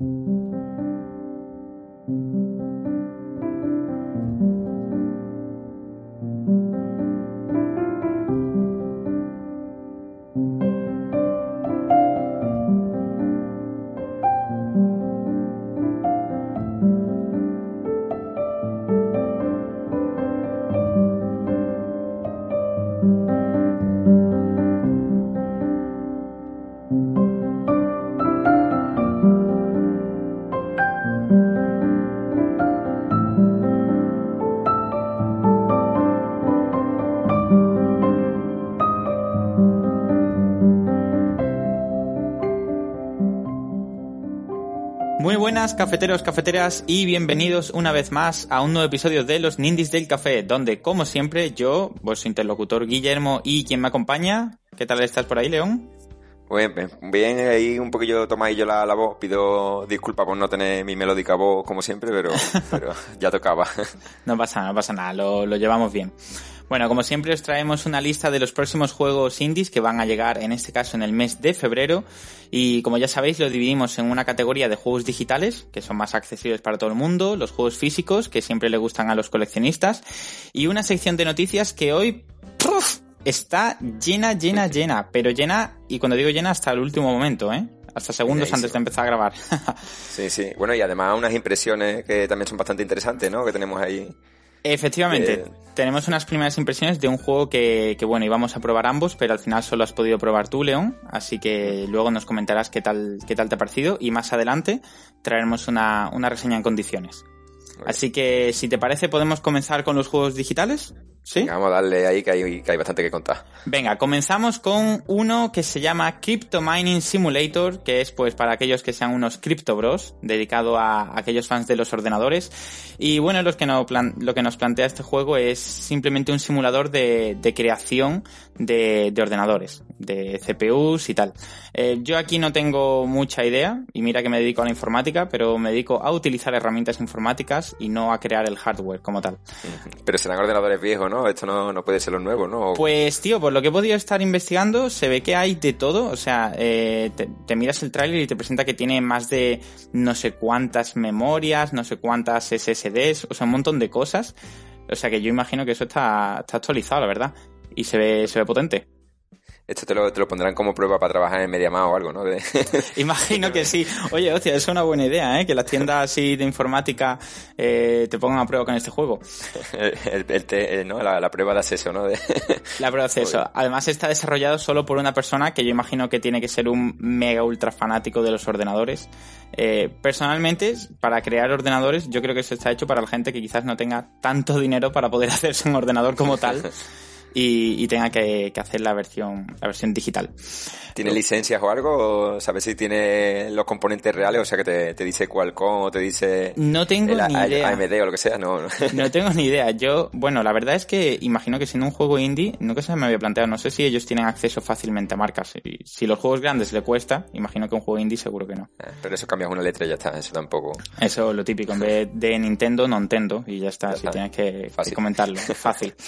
Muy buenas cafeteros, cafeteras y bienvenidos una vez más a un nuevo episodio de los Nindis del Café, donde como siempre yo, vuestro interlocutor Guillermo y quien me acompaña, ¿qué tal estás por ahí, León? Bien, bien, bien, ahí un poquillo tomadillo la, la voz. Pido disculpas por no tener mi melódica voz como siempre, pero, pero ya tocaba. No pasa nada, no pasa nada, lo, lo llevamos bien. Bueno, como siempre os traemos una lista de los próximos juegos indies que van a llegar en este caso en el mes de febrero y como ya sabéis lo dividimos en una categoría de juegos digitales que son más accesibles para todo el mundo, los juegos físicos que siempre le gustan a los coleccionistas y una sección de noticias que hoy ¡puf! está llena, llena, llena, pero llena y cuando digo llena hasta el último momento, ¿eh? Hasta segundos antes de empezar a grabar. sí, sí. Bueno, y además unas impresiones que también son bastante interesantes, ¿no? Que tenemos ahí. Efectivamente, Eh. tenemos unas primeras impresiones de un juego que, que, bueno, íbamos a probar ambos, pero al final solo has podido probar tú, León, así que luego nos comentarás qué tal, qué tal te ha parecido y más adelante traeremos una, una reseña en condiciones. Así que, si te parece, podemos comenzar con los juegos digitales. ¿Sí? Vamos a darle ahí que hay, que hay bastante que contar. Venga, comenzamos con uno que se llama Crypto Mining Simulator, que es pues para aquellos que sean unos cripto bros, dedicado a aquellos fans de los ordenadores. Y bueno, los que no plan lo que nos plantea este juego es simplemente un simulador de, de creación de, de, ordenadores, de CPUs y tal. Eh, yo aquí no tengo mucha idea, y mira que me dedico a la informática, pero me dedico a utilizar herramientas informáticas y no a crear el hardware como tal. Pero serán ordenadores viejos, ¿no? Esto no, no puede ser lo nuevo, ¿no? Pues tío, por lo que he podido estar investigando, se ve que hay de todo. O sea, eh, te, te, miras el tráiler y te presenta que tiene más de no sé cuántas memorias, no sé cuántas SSDs, o sea, un montón de cosas. O sea que yo imagino que eso está, está actualizado, la verdad. Y se ve, se ve potente. Esto te lo, te lo, pondrán como prueba para trabajar en MediaMarkt o algo, ¿no? De... Imagino que sí. Oye, hostia, es una buena idea, ¿eh? Que las tiendas así de informática eh, te pongan a prueba con este juego. El, el te, ¿no? La, la, prueba de acceso, ¿no? De... La prueba de acceso. Además está desarrollado solo por una persona que yo imagino que tiene que ser un mega ultra fanático de los ordenadores. Eh, personalmente, para crear ordenadores, yo creo que eso está hecho para la gente que quizás no tenga tanto dinero para poder hacerse un ordenador como tal. Y, y, tenga que, que, hacer la versión la versión digital. ¿Tiene licencias o algo? ¿Sabes si tiene los componentes reales? O sea, que te, te dice Qualcomm o te dice no tengo el, ni idea. AMD o lo que sea. No, no tengo ni idea. Yo, bueno, la verdad es que imagino que siendo un juego indie, nunca se me había planteado. No sé si ellos tienen acceso fácilmente a marcas. Si, si los juegos grandes le cuesta, imagino que un juego indie seguro que no. Pero eso cambias una letra y ya está. Eso tampoco. Eso lo típico. En vez de Nintendo, no Nintendo. Y ya está. Ya si está. tienes que, que comentarlo. Fácil.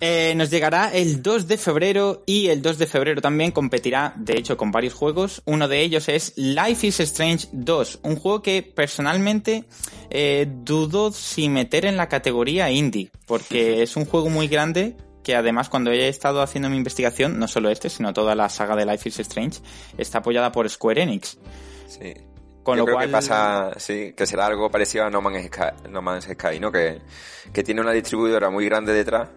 Eh, nos llegará el 2 de febrero y el 2 de febrero también competirá, de hecho, con varios juegos. Uno de ellos es Life is Strange 2, un juego que personalmente eh, dudo si meter en la categoría indie, porque es un juego muy grande que además cuando he estado haciendo mi investigación, no solo este, sino toda la saga de Life is Strange, está apoyada por Square Enix. Sí. Con Yo lo creo cual... que pasa, sí, que será algo parecido a No Man's Sky, no, Man's Sky, ¿no? Que, que tiene una distribuidora muy grande detrás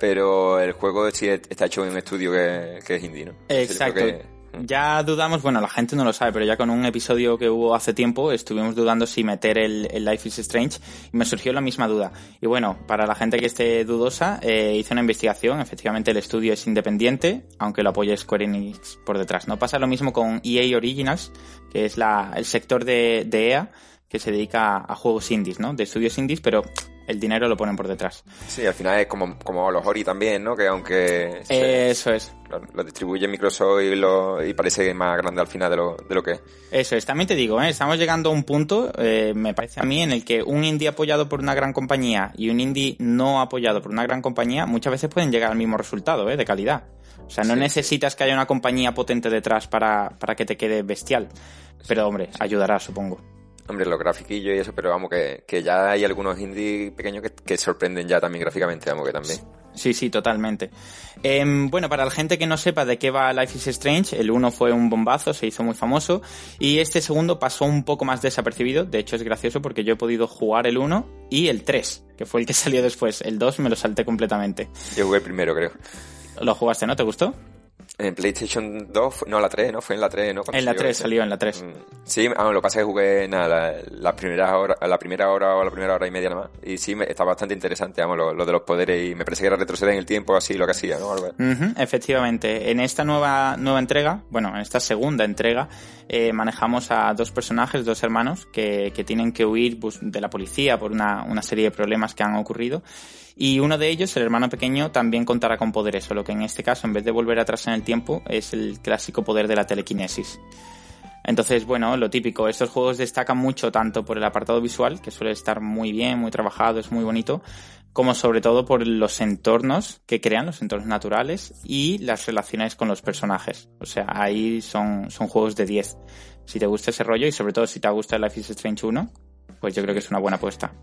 pero el juego sí está hecho en un estudio que, que es indie, ¿no? Exacto. Que... Ya dudamos, bueno, la gente no lo sabe, pero ya con un episodio que hubo hace tiempo estuvimos dudando si meter el, el Life is Strange y me surgió la misma duda. Y bueno, para la gente que esté dudosa, eh, hice una investigación, efectivamente el estudio es independiente, aunque lo apoye Square Enix por detrás. No pasa lo mismo con EA Originals, que es la, el sector de, de EA que se dedica a juegos indies, ¿no? De estudios indies, pero el dinero lo ponen por detrás. Sí, al final es como, como los Ori también, ¿no? Que aunque... Se, Eso es. Lo, lo, distribuye Microsoft y, lo, y parece más grande al final de lo, de lo que es. Eso es. También te digo, ¿eh? estamos llegando a un punto, eh, me parece a mí, en el que un indie apoyado por una gran compañía y un indie no apoyado por una gran compañía muchas veces pueden llegar al mismo resultado, ¿eh? De calidad. O O sea, no necesitas que haya una compañía potente detrás para, para que te quede bestial. Pero, hombre, ayudará, supongo. Hombre, los grafiquillos y eso, pero vamos, que, que ya hay algunos indies pequeños que, que, sorprenden ya también gráficamente, vamos, que también. Sí, sí, totalmente. Eh, bueno, para la gente que no sepa de qué va Life is Strange, el uno fue un bombazo, se hizo muy famoso, y este segundo pasó un poco más desapercibido, de hecho es gracioso porque yo he podido jugar el 1 y el 3, que fue el que salió después, el 2 me lo salté completamente. Yo jugué primero, creo. ¿Lo jugaste, no? ¿Te gustó? En PlayStation 2, no, la 3, ¿no? Fue en la 3, ¿no? en la 3, salió en la 3. Mm, sí, ah, lo que pasa es que jugué nada, la, primera hora, la primera hora o la primera hora y media nada más. Y sí, me, está bastante interesante, vamos, lo, de los poderes y me parece que era retroceder en el tiempo, así lo que hacía, ¿no? efectivamente. En esta nueva, nueva entrega, bueno, en esta segunda entrega, eh, manejamos a dos personajes, dos hermanos, que, que tienen que huir pues, de la policía por una, una serie de problemas que han ocurrido. Y uno de ellos, el hermano pequeño, también contará con poderes, solo que en este caso, en vez de volver atrás en el tiempo, es el clásico poder de la telequinesis. Entonces, bueno, lo típico, estos juegos destacan mucho tanto por el apartado visual, que suele estar muy bien, muy trabajado, es muy bonito, como sobre todo por los entornos que crean, los entornos naturales y las relaciones con los personajes. O sea, ahí son, son juegos de 10. Si te gusta ese rollo y sobre todo si te gusta Life is Strange 1, pues yo creo que es una buena apuesta.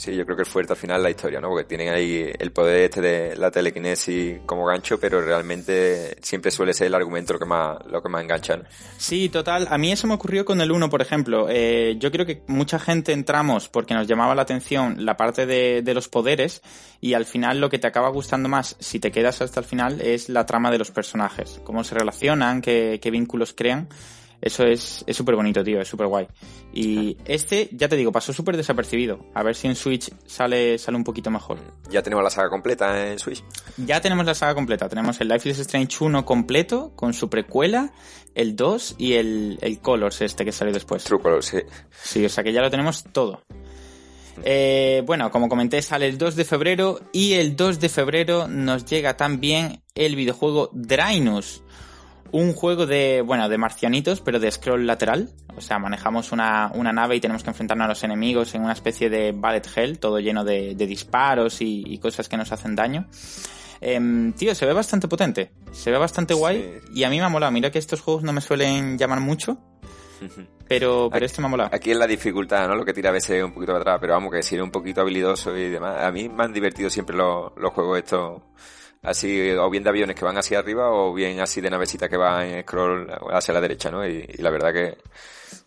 Sí, yo creo que es fuerte al final la historia, ¿no? Porque tienen ahí el poder este de la telequinesis como gancho, pero realmente siempre suele ser el argumento lo que más, lo que más engancha. Sí, total. A mí eso me ocurrió con el 1, por ejemplo. Eh, yo creo que mucha gente entramos porque nos llamaba la atención la parte de, de los poderes y al final lo que te acaba gustando más, si te quedas hasta el final, es la trama de los personajes. Cómo se relacionan, qué, qué vínculos crean. Eso es súper bonito, tío, es súper guay. Y este, ya te digo, pasó súper desapercibido. A ver si en Switch sale, sale un poquito mejor. ¿Ya tenemos la saga completa en Switch? Ya tenemos la saga completa. Tenemos el Life is Strange 1 completo, con su precuela, el 2 y el, el Colors este que salió después. True Colors, sí. Sí, o sea que ya lo tenemos todo. Eh, bueno, como comenté, sale el 2 de febrero y el 2 de febrero nos llega también el videojuego Drainus un juego de, bueno, de marcianitos, pero de scroll lateral. O sea, manejamos una, una nave y tenemos que enfrentarnos a los enemigos en una especie de bullet hell, todo lleno de, de disparos y, cosas que nos hacen daño. Em, tío, se ve bastante potente, se ve bastante guay y a mí me ha molado. Mira que estos juegos no me suelen llamar mucho, pero, pero este me ha molado. Aquí es la dificultad, ¿no? Lo que tira a veces un poquito para atrás, pero vamos, que si eres un poquito habilidoso y demás. A mí me han divertido siempre los, los juegos estos así o bien de aviones que van hacia arriba o bien así de navecita que va en scroll hacia la derecha, ¿no? Y, la verdad que,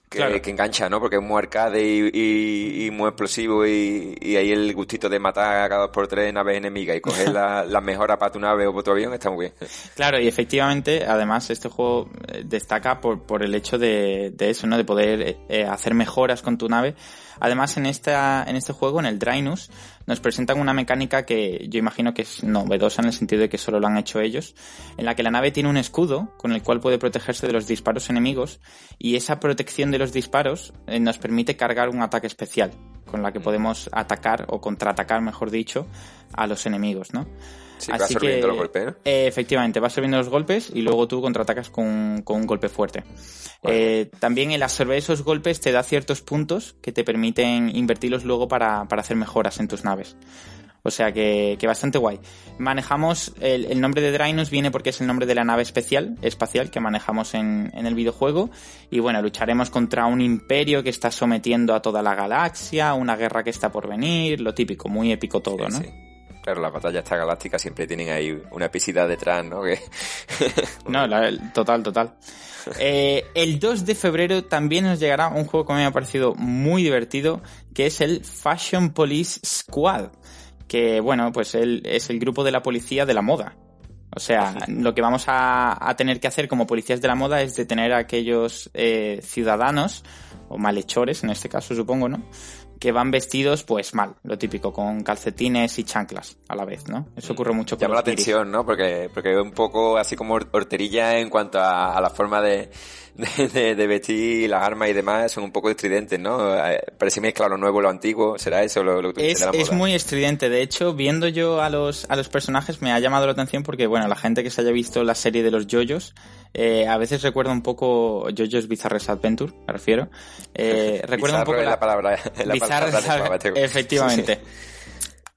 que, engancha, ¿no? Porque es muy arcade y, muy explosivo y, ahí el gustito de matar a cada dos por tres naves enemigas y coger la, la mejor para tu nave o para tu avión está muy bien. Claro, y efectivamente, además, este juego eh, destaca por, por el hecho de, de eso, ¿no? De poder eh, hacer mejoras con tu nave Además, en, esta, en este juego, en el Drainus, nos presentan una mecánica que yo imagino que es novedosa en el sentido de que solo lo han hecho ellos, en la que la nave tiene un escudo con el cual puede protegerse de los disparos enemigos y esa protección de los disparos eh, nos permite cargar un ataque especial con la que podemos atacar o contraatacar, mejor dicho, a los enemigos, ¿no? Sí, Así que, los golpes, eh, efectivamente, vas absorbiendo los golpes y luego tú contraatacas con, con un golpe fuerte. Eh, también el absorber esos golpes te da ciertos puntos que te permiten invertirlos luego para, para hacer mejoras en tus naves. O sea que, que bastante guay. Manejamos, el, el, nombre de Drainus viene porque es el nombre de la nave especial, espacial que manejamos en, en, el videojuego. Y bueno, lucharemos contra un imperio que está sometiendo a toda la galaxia, una guerra que está por venir, lo típico, muy épico todo, ¿no? Claro, las batallas esta galácticas siempre tienen ahí una epicidad detrás, ¿no? No, total, total. Eh, el 2 de febrero también nos llegará un juego que me ha parecido muy divertido, que es el Fashion Police Squad. Que, bueno, pues él es el grupo de la policía de la moda. O sea, lo que vamos a, tener que hacer como policías de la moda es detener a aquellos eh, ciudadanos, o malhechores en este caso supongo, ¿no? Que van vestidos pues mal, lo típico, con calcetines y chanclas a la vez, ¿no? Eso ocurre mucho con Llama la atención, ¿no? Porque, porque un poco así como horterilla en cuanto a, la forma de, de, vestir, las armas y demás, son un poco estridentes, ¿no? Eh, parece mezcla lo nuevo, lo antiguo, ¿será eso lo, lo que es, es muy estridente, de hecho, viendo yo a los, a los personajes me ha llamado la atención porque, bueno, la gente que se haya visto la serie de los yoyos, eh, a veces recuerda un poco JoJo's Bizarre Adventure, me refiero. Eh, recuerda un poco la, palabra, Efectivamente.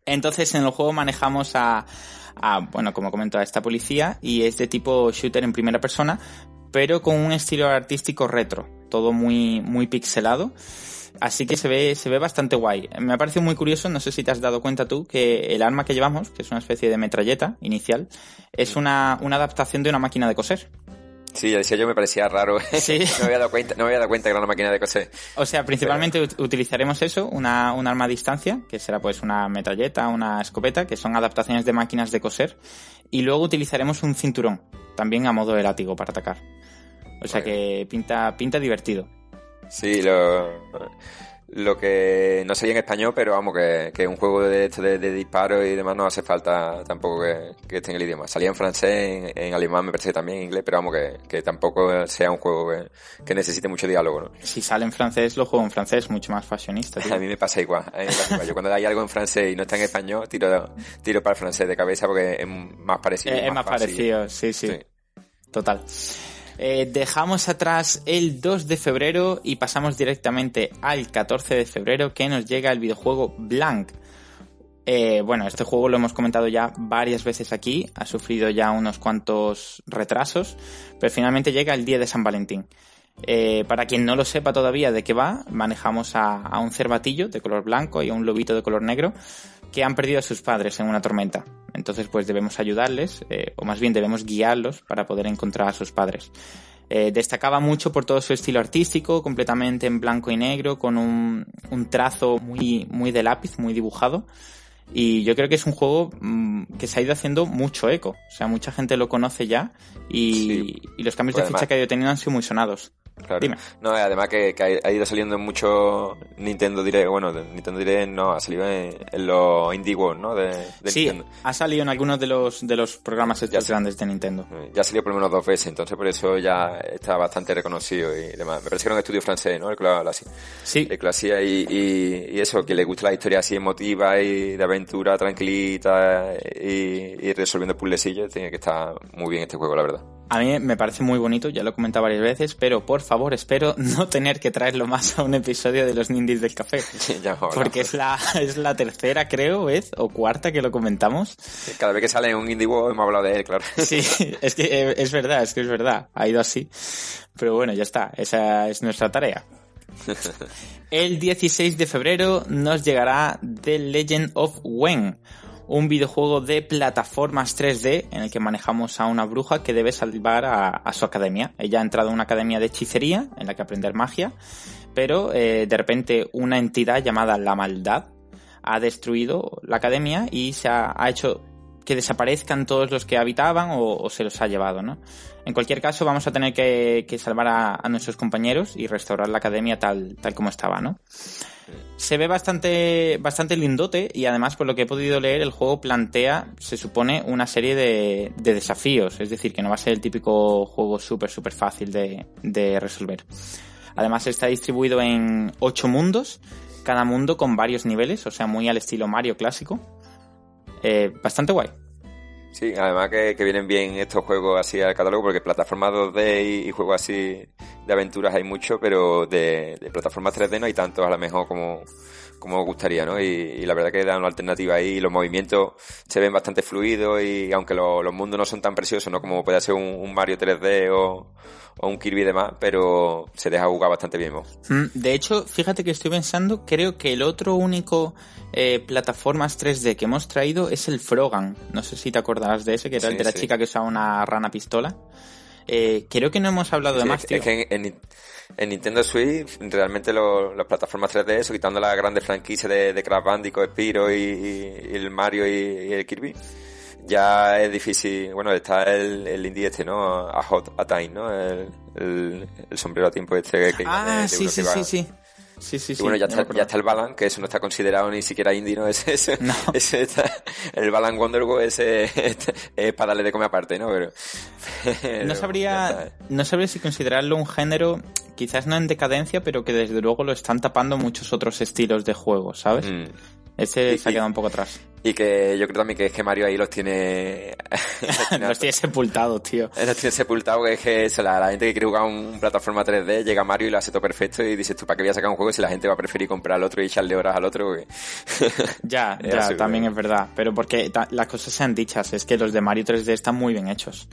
Entonces en el juego manejamos a, a, bueno, como comento, a esta policía y es de tipo shooter en primera persona, pero con un estilo artístico retro, todo muy, muy pixelado. Así que se ve, se ve bastante guay. Me ha parecido muy curioso, no sé si te has dado cuenta tú, que el arma que llevamos, que es una especie de metralleta inicial, es una, una adaptación de una máquina de coser. Sí, decía yo, me parecía raro. Sí. no, me había dado cuenta, no me había dado cuenta que era una máquina de coser. O sea, principalmente utilizaremos eso, una, un arma a distancia, que será pues una metralleta, una escopeta, que son adaptaciones de máquinas de coser. Y luego utilizaremos un cinturón, también a modo de látigo para atacar. O sea que pinta, pinta divertido. Sí, lo, lo que no sería en español, pero vamos, que, que un juego de esto de, disparos y demás no hace falta tampoco que, esté en el idioma. Salía en francés, en, alemán me parece también en inglés, pero vamos, que, que tampoco sea un juego que, necesite mucho diálogo, ¿no? Si sale en francés, lo juego en francés, mucho más fashionista. A mí me pasa igual. Yo cuando hay algo en francés y no está en español, tiro, tiro para el francés de cabeza porque es más parecido. Es, más, parecido, sí, sí. Total. Eh, dejamos atrás el 2 de febrero y pasamos directamente al 14 de febrero que nos llega el videojuego Blank. Eh, bueno, este juego lo hemos comentado ya varias veces aquí, ha sufrido ya unos cuantos retrasos, pero finalmente llega el día de San Valentín. Eh, para quien no lo sepa todavía de qué va, manejamos a, a, un cervatillo de color blanco y a un lobito de color negro que han perdido a sus padres en una tormenta. Entonces, pues debemos ayudarles, eh, o más bien debemos guiarlos para poder encontrar a sus padres. Eh, destacaba mucho por todo su estilo artístico, completamente en blanco y negro, con un, un trazo muy, muy de lápiz, muy dibujado. Y yo creo que es un juego mm, que se ha ido haciendo mucho eco. O sea, mucha gente lo conoce ya y, y los cambios de ficha que ha ido teniendo han sido muy sonados. Claro. No, además que, ha ido saliendo en mucho Nintendo Direct, bueno, Nintendo Direct no, ha salido en, los Indie World, ¿no? De, sí, ha salido en algunos de los, de los programas estos grandes de Nintendo. Ya ha salido por lo menos dos veces, entonces por eso ya está bastante reconocido y demás. Me parece que era un estudio francés, ¿no? El Clasia. Sí. El Clasia y, y, eso, que le gusta la historia así emotiva y de aventura tranquilita y, y resolviendo puzzlecillos, tiene que estar muy bien este juego, la verdad. A mí me parece muy bonito, ya lo he comentado varias veces, pero por favor, espero no tener que traerlo más a un episodio de los Nindies del Café. porque es la, es la tercera, creo, vez, o cuarta que lo comentamos. Cada vez que sale un Indie hemos hablado de él, claro. Sí, es que eh, es verdad, es que es verdad. Ha ido así. Pero bueno, ya está. Esa es nuestra tarea. El 16 de febrero nos llegará The Legend of Wen, un videojuego de plataformas 3D en el que manejamos a una bruja que debe salvar a, su academia. Ella ha entrado en una academia de hechicería en la que aprender magia, pero eh, de repente una entidad llamada la maldad ha destruido la academia y se ha, hecho que desaparezcan todos los que habitaban o, se los ha llevado, ¿no? En cualquier caso, vamos a tener que, salvar a, nuestros compañeros y restaurar la academia tal, tal como estaba, ¿no? Se ve bastante, bastante lindote y además por lo que he podido leer el juego plantea, se supone, una serie de, desafíos, es decir, que no va a ser el típico juego súper, súper fácil de, resolver. Además está distribuido en ocho mundos, cada mundo con varios niveles, o sea, muy al estilo Mario clásico. Eh, bastante guay. Sí, además que, vienen bien estos juegos así al catálogo, porque plataformas 2D y, juegos así de aventuras hay mucho, pero de, de plataformas 3D no hay tantos a lo mejor como, como gustaría, ¿no? Y, la verdad que da una alternativa ahí, los movimientos se ven bastante fluidos y aunque los mundos no son tan preciosos, ¿no? Como puede ser un, Mario 3D o, un Kirby y demás, pero se deja jugar bastante bien. Mm, de hecho, fíjate que estoy pensando, creo que el otro único eh, plataformas 3D que hemos traído es el Frogan. No sé si te acordarás de ese, que era el de la chica que usaba una rana pistola. Eh, creo que no hemos hablado de más, tío. Que en, en Nintendo Switch, realmente las plataformas 3D, eso, quitando las grandes franquicias de, de Crash Bandicoot, Spyro y, el Mario y, el Kirby, ya es difícil. Bueno, está el, el indie este, ¿no? A Hot a Time, ¿no? El, sombrero a tiempo este que Ah, sí, sí, sí, sí. Sí, sí, y bueno, ya, está, ya está el Balan, que eso no está considerado ni siquiera indie, ¿no? Ese, ese, ese el Balan Wondergo ese es para darle de comer aparte, ¿no? Pero, no sabría, no sabría si considerarlo un género, quizás no en decadencia, pero que desde luego lo están tapando muchos otros estilos de juego, ¿sabes? Mm. Este se ha quedado un poco atrás. Y que yo creo también que es que Mario ahí los tiene... los tiene sepultados, tío. Los tiene sepultados, que es que la, gente que quiere jugar un plataforma 3D llega Mario y lo hace todo perfecto y dices tú, ¿para qué voy a sacar un juego si la gente va a preferir comprar al otro y echarle horas al otro? ya, ya, también es verdad. Pero porque las cosas sean dichas, es que los de Mario 3D están muy bien hechos.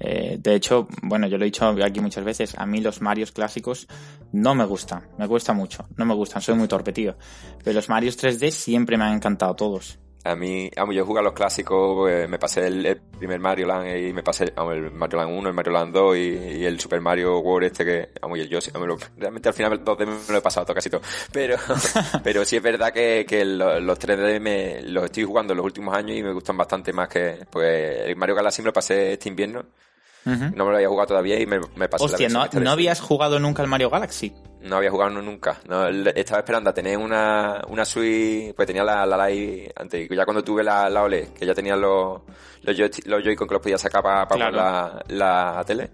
Eh, de hecho, bueno, yo lo he dicho aquí muchas veces, a mí los Marios clásicos no me gustan, me cuesta mucho, no me gustan, soy muy torpe, tío. Pero los Marios 3D siempre me han encantado todos. A mí, vamos, yo jugué a los clásicos, pues, me pasé el, primer Mario Land y me pasé el Mario Land 1, el Mario Land 2 y, el Super Mario World este que, vamos, yo, realmente al final dos de me lo he pasado todo, casi todo. Pero, pero sí es verdad que, que los, 3D me, los estoy jugando en los últimos años y me gustan bastante más que, pues, el Mario Galaxy me lo pasé este invierno. No me lo había jugado todavía y me, me pasé Hostia, ¿no, ¿no habías jugado nunca el Mario Galaxy? No había jugado nunca. No, estaba esperando a tener una, una Switch, pues tenía la, la Lite antes. Ya cuando tuve la, la OLED, que ya tenía los, los, Joy-Con que los podía sacar para, para la, la tele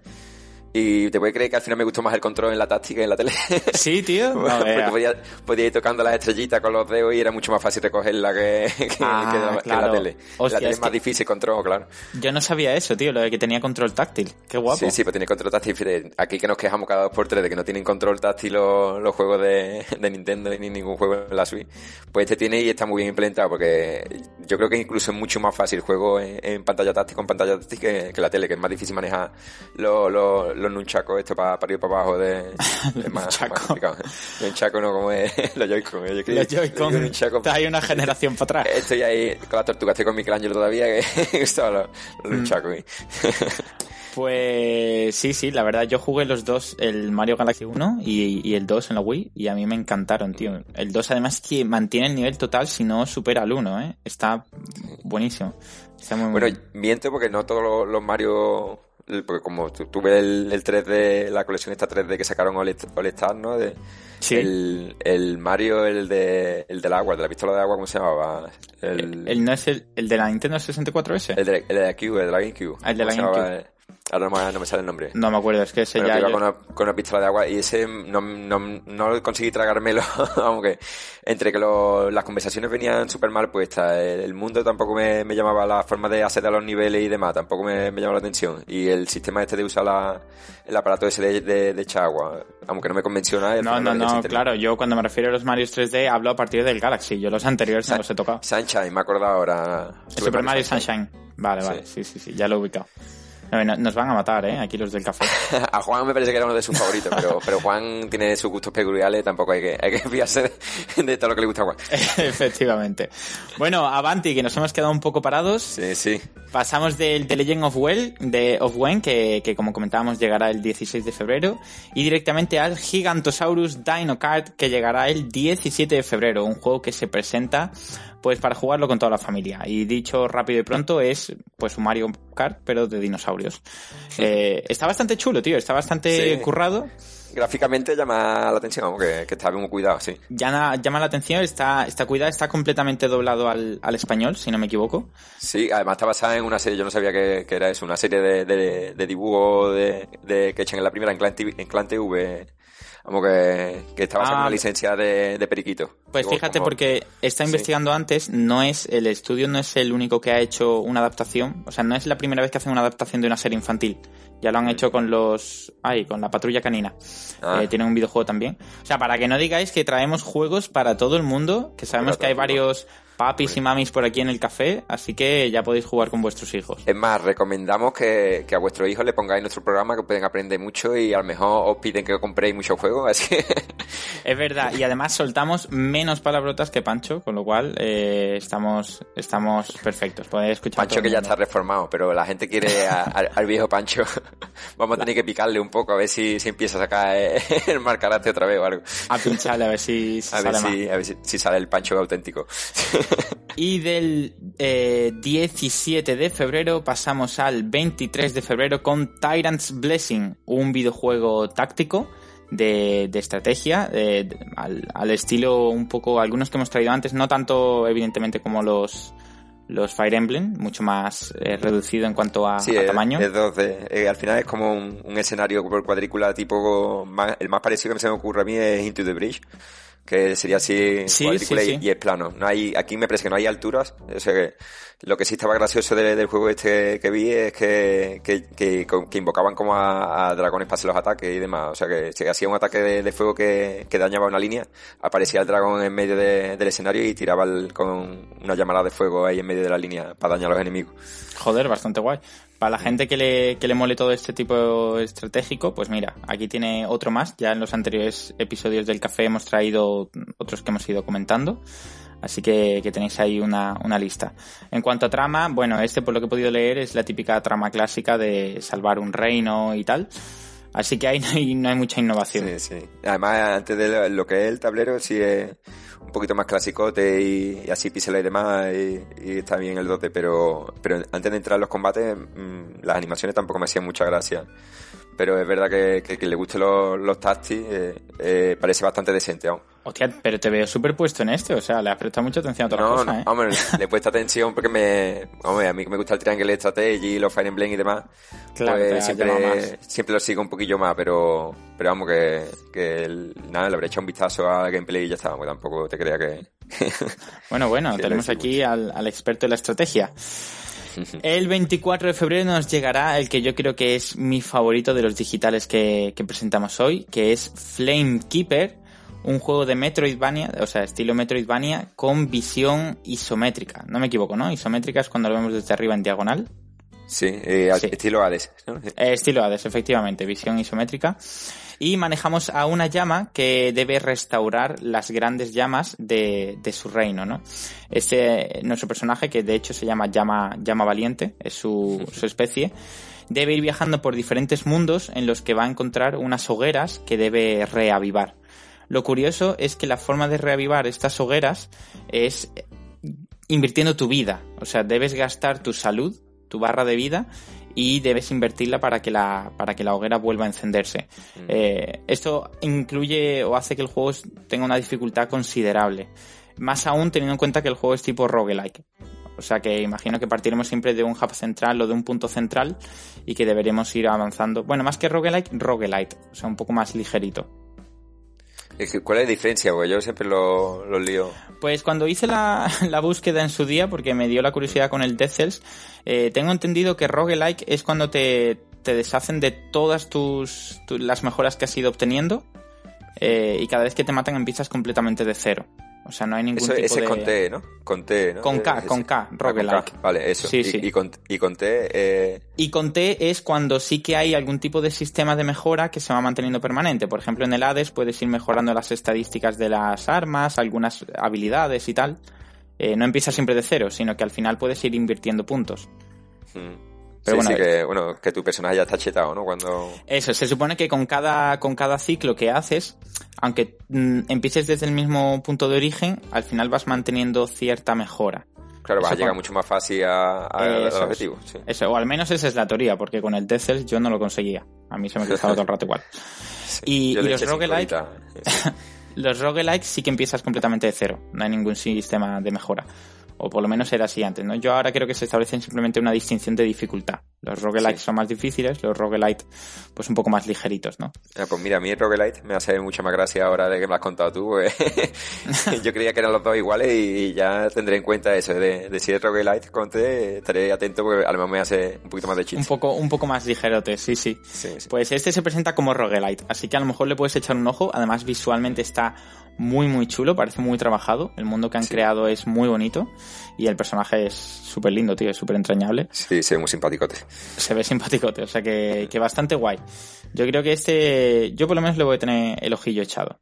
y te puedes creer que al final me gustó más el control en la táctica y en la tele. Sí, tío. Porque podía, ir tocando las estrellitas con los dedos y era mucho más fácil recogerla que, que, ah, que, la, tele. la tele es, más difícil control, claro. Yo no sabía eso, tío, lo de que tenía control táctil. Qué guapo. Sí, sí, pues tiene control táctil. Aquí que nos quejamos cada dos por tres de que no tienen control táctil los, los juegos de, de, Nintendo ni ningún juego en la Switch. Pues este tiene y está muy bien implementado porque yo creo que incluso es mucho más fácil el juego en, pantalla táctil con pantalla táctil que, que, la tele, que es más difícil manejar los, los, los nunchakos esto para, para ir para abajo de, de más. Nunchaco no como es los Joy-Con. Los Joy-Con. Hay una generación para atrás. Estoy ahí con la tortuga, estoy con Michelangelo todavía que estaba los, los Nunchakos. Pues sí, sí, la verdad, yo jugué los dos, el Mario Galaxy 1 y, y, el 2 en la Wii, y a mí me encantaron, tío. El 2 además que mantiene el nivel total si no supera al 1, ¿eh? Está buenísimo. Está muy bueno, miento porque no todos los Mario porque como tuve el, el 3D, la colección esta 3D que sacaron All, Star, ¿no? De, sí. el, el, Mario, el de el del agua, de la pistola de agua, ¿cómo se llamaba? El, el, no es el, el de la Nintendo 64S. El de, el de la Cube, el de la GameCube. Ah, el de la GameCube. Ahora no me, sale el nombre. No me acuerdo, es que ese ya. Yo... Con, una, con, una, pistola de agua y ese no, no, no conseguí tragármelo. aunque entre que lo, las conversaciones venían súper mal puestas, el, mundo tampoco me, me, llamaba, la forma de acceder a los niveles y demás, tampoco me, me llamaba la atención. Y el sistema este de usar la, el aparato ese de, de, de echar agua, aunque no me convenció nada. No, no, no, claro, yo cuando me refiero a los Mario 3D hablo a partir del Galaxy, yo los anteriores no los he tocado. Sunshine, me he acordado ahora. Super Mario Sunshine. Vale, vale, sí, sí, sí, ya lo he ubicado. Nos van a matar, ¿eh? Aquí los del café. a Juan me parece que era uno de sus favoritos, pero, pero Juan tiene sus gustos peculiares, tampoco hay que, hay que fiarse de, todo lo que le gusta a Juan. Efectivamente. Bueno, Avanti, que nos hemos quedado un poco parados. Sí, sí. Pasamos del The Legend of Well, de of Wen, que, que como comentábamos llegará el 16 de febrero, y directamente al Gigantosaurus Dino Kart, que llegará el 17 de febrero, un juego que se presenta pues para jugarlo con toda la familia. Y dicho rápido y pronto es pues un Mario Kart, pero de dinosaurios. Eh, está bastante chulo, tío, está bastante currado. Gráficamente llama la atención, aunque que, está muy cuidado, sí. Llama, llama la atención, está, está cuidado, está completamente doblado al, al español, si no me equivoco. Sí, además está basada en una serie, yo no sabía que, era eso, una serie de, de, de dibujos de, de, que echan en la primera en Clan TV, en Clan TV como que, que está basada en una ah. licencia de, de Periquito. Pues fíjate, porque está investigando antes, no es, el estudio no es el único que ha hecho una adaptación, o sea, no es la primera vez que hacen una adaptación de una serie infantil. Ya lo han mm. hecho con los, ay, con la patrulla canina. Ah. Eh, tienen un videojuego también. O sea, para que no digáis que traemos juegos para todo el mundo, que sabemos que hay varios papis y mamis por aquí en el café, así que ya podéis jugar con vuestros hijos. Es más, recomendamos que, a vuestros hijos le pongáis nuestro programa, que pueden aprender mucho y a lo mejor os piden que compréis muchos juegos, así Es verdad, y además soltamos menos palabrotas que Pancho, con lo cual eh, estamos, estamos perfectos. Podéis escuchar. Pancho que ya está reformado, pero la gente quiere al viejo Pancho. Vamos a tener que picarle un poco a ver si, si empieza a sacar el marcarate otra vez o algo. A pincharle a ver si, a ver si, a ver si sale el Pancho auténtico. Y del 17 eh, de febrero pasamos al 23 de febrero con Tyrant's Blessing, un videojuego táctico de, estrategia, al, estilo un poco, algunos que hemos traído antes, no tanto evidentemente como los, los Fire Emblem, mucho más eh, reducido en cuanto a, tamaño. Eh, al final es como un, escenario por cuadrícula tipo, el más parecido que se me ocurre a mí es Into the Bridge que sería así Y, es plano. No hay, aquí me parece que no hay alturas. O sea que lo que sí estaba gracioso del juego este que vi es que, que, que, invocaban como a, dragones para hacer los ataques y demás. O sea que si hacía un ataque de, fuego que, dañaba una línea, aparecía el dragón en medio del escenario y tiraba con una llamada de fuego ahí en medio de la línea para dañar a los enemigos. Joder, bastante guay. Para la gente que le, que le mole todo este tipo estratégico, pues mira, aquí tiene otro más. Ya en los anteriores episodios del café hemos traído otros que hemos ido comentando. Así que, que tenéis ahí una, una, lista. En cuanto a trama, bueno, este por lo que he podido leer es la típica trama clásica de salvar un reino y tal. Así que ahí no hay, no hay mucha innovación. Sí, sí. Además, antes de lo que es el tablero, sí es un poquito más clasicote y, así píxeles y demás, y, está bien el dote, pero, pero antes de entrar en los combates, mm, las animaciones tampoco me hacían mucha gracia pero es verdad que, que, le gusten los, los eh, eh, parece bastante decente aún. Hostia, pero te veo súper puesto en este, o sea, le has prestado mucha atención a otras no, cosas, ¿eh? hombre, le he puesto atención porque me, hombre, a mí que me gusta el Triangle Strategy, los Fire Emblem y demás, claro, pues siempre, siempre lo sigo un poquillo más, pero, pero vamos, que, que nada, le habré echado un vistazo al gameplay y ya está, pues tampoco te crea que... bueno, bueno, tenemos aquí al, al experto de la estrategia. El 24 de febrero nos llegará el que yo creo que es mi favorito de los digitales que, presentamos hoy, que es Flame Keeper, un juego de Metroidvania, o sea, estilo Metroidvania, con visión isométrica. No me equivoco, ¿no? Isométrica es cuando lo vemos desde arriba en diagonal. Sí, eh, estilo Hades. Eh, estilo Hades, efectivamente, visión isométrica y manejamos a una llama que debe restaurar las grandes llamas de, su reino, ¿no? Este, nuestro personaje, que de hecho se llama Llama, llama Valiente, es su, su especie, debe ir viajando por diferentes mundos en los que va a encontrar unas hogueras que debe reavivar. Lo curioso es que la forma de reavivar estas hogueras es invirtiendo tu vida. O sea, debes gastar tu salud, tu barra de vida, y debes invertirla para que la, para que la hoguera vuelva a encenderse. Mm. Eh, esto incluye o hace que el juego tenga una dificultad considerable. Más aún teniendo en cuenta que el juego es tipo roguelike. O sea que imagino que partiremos siempre de un hub central o de un punto central y que deberemos ir avanzando. Bueno, más que roguelike, roguelite. O sea, un poco más ligerito. ¿Cuál es la diferencia? Porque yo siempre lo, lo lío. Pues cuando hice la, búsqueda en su día, porque me dio la curiosidad con el Cells, eh, tengo entendido que roguelike es cuando te, te deshacen de todas tus, las mejoras que has ido obteniendo eh, y cada vez que te matan empiezas completamente de cero. O sea, no hay ningún tipo ese de... es con T, ¿no? Con T, ¿no? Con K, con K, ah, roguelike. Vale, eso. Sí, sí. Y, con, y con T... Eh... Y con T es cuando sí que hay algún tipo de sistema de mejora que se va manteniendo permanente. Por ejemplo, en el Hades puedes ir mejorando las estadísticas de las armas, algunas habilidades y tal. Eh, no empiezas siempre de cero, sino que al final puedes ir invirtiendo puntos. Hmm sí, bueno, sí, que, bueno, que tu personaje ya está chetado, ¿no? Cuando... Eso, se supone que con cada, con cada ciclo que haces, aunque mm, empieces desde el mismo punto de origen, al final vas manteniendo cierta mejora. Claro, vas a llegar mucho más fácil a, al objetivo. Sí. Eso, o al menos esa es la teoría, porque con el Death Cells yo no lo conseguía. A mí se me quedaba todo el rato igual. y, y los roguelike... los roguelike sí que empiezas completamente de cero. No hay ningún sistema de mejora o por lo menos era así antes, ¿no? Yo ahora creo que se establecen simplemente una distinción de dificultad. Los roguelites son más difíciles, los roguelite pues un poco más ligeritos, ¿no? Ah, pues mira, a mí el roguelite me hace mucha más gracia ahora de que me has contado tú. Pues. yo creía que eran los dos iguales y ya tendré en cuenta eso, de, si es roguelite conté, estaré atento porque a lo mejor me hace un poquito más de chiste. Un poco, un poco más ligerote, sí, sí, sí. Pues este se presenta como roguelite, así que a lo mejor le puedes echar un ojo, además visualmente está muy muy chulo, parece muy trabajado, el mundo que han creado es muy bonito y el personaje es súper lindo, tío, es súper entrañable. Sí, se ve muy simpaticote. Se ve simpaticote, o sea que, que bastante guay. Yo creo que este, yo por lo menos le voy a tener el ojillo echado.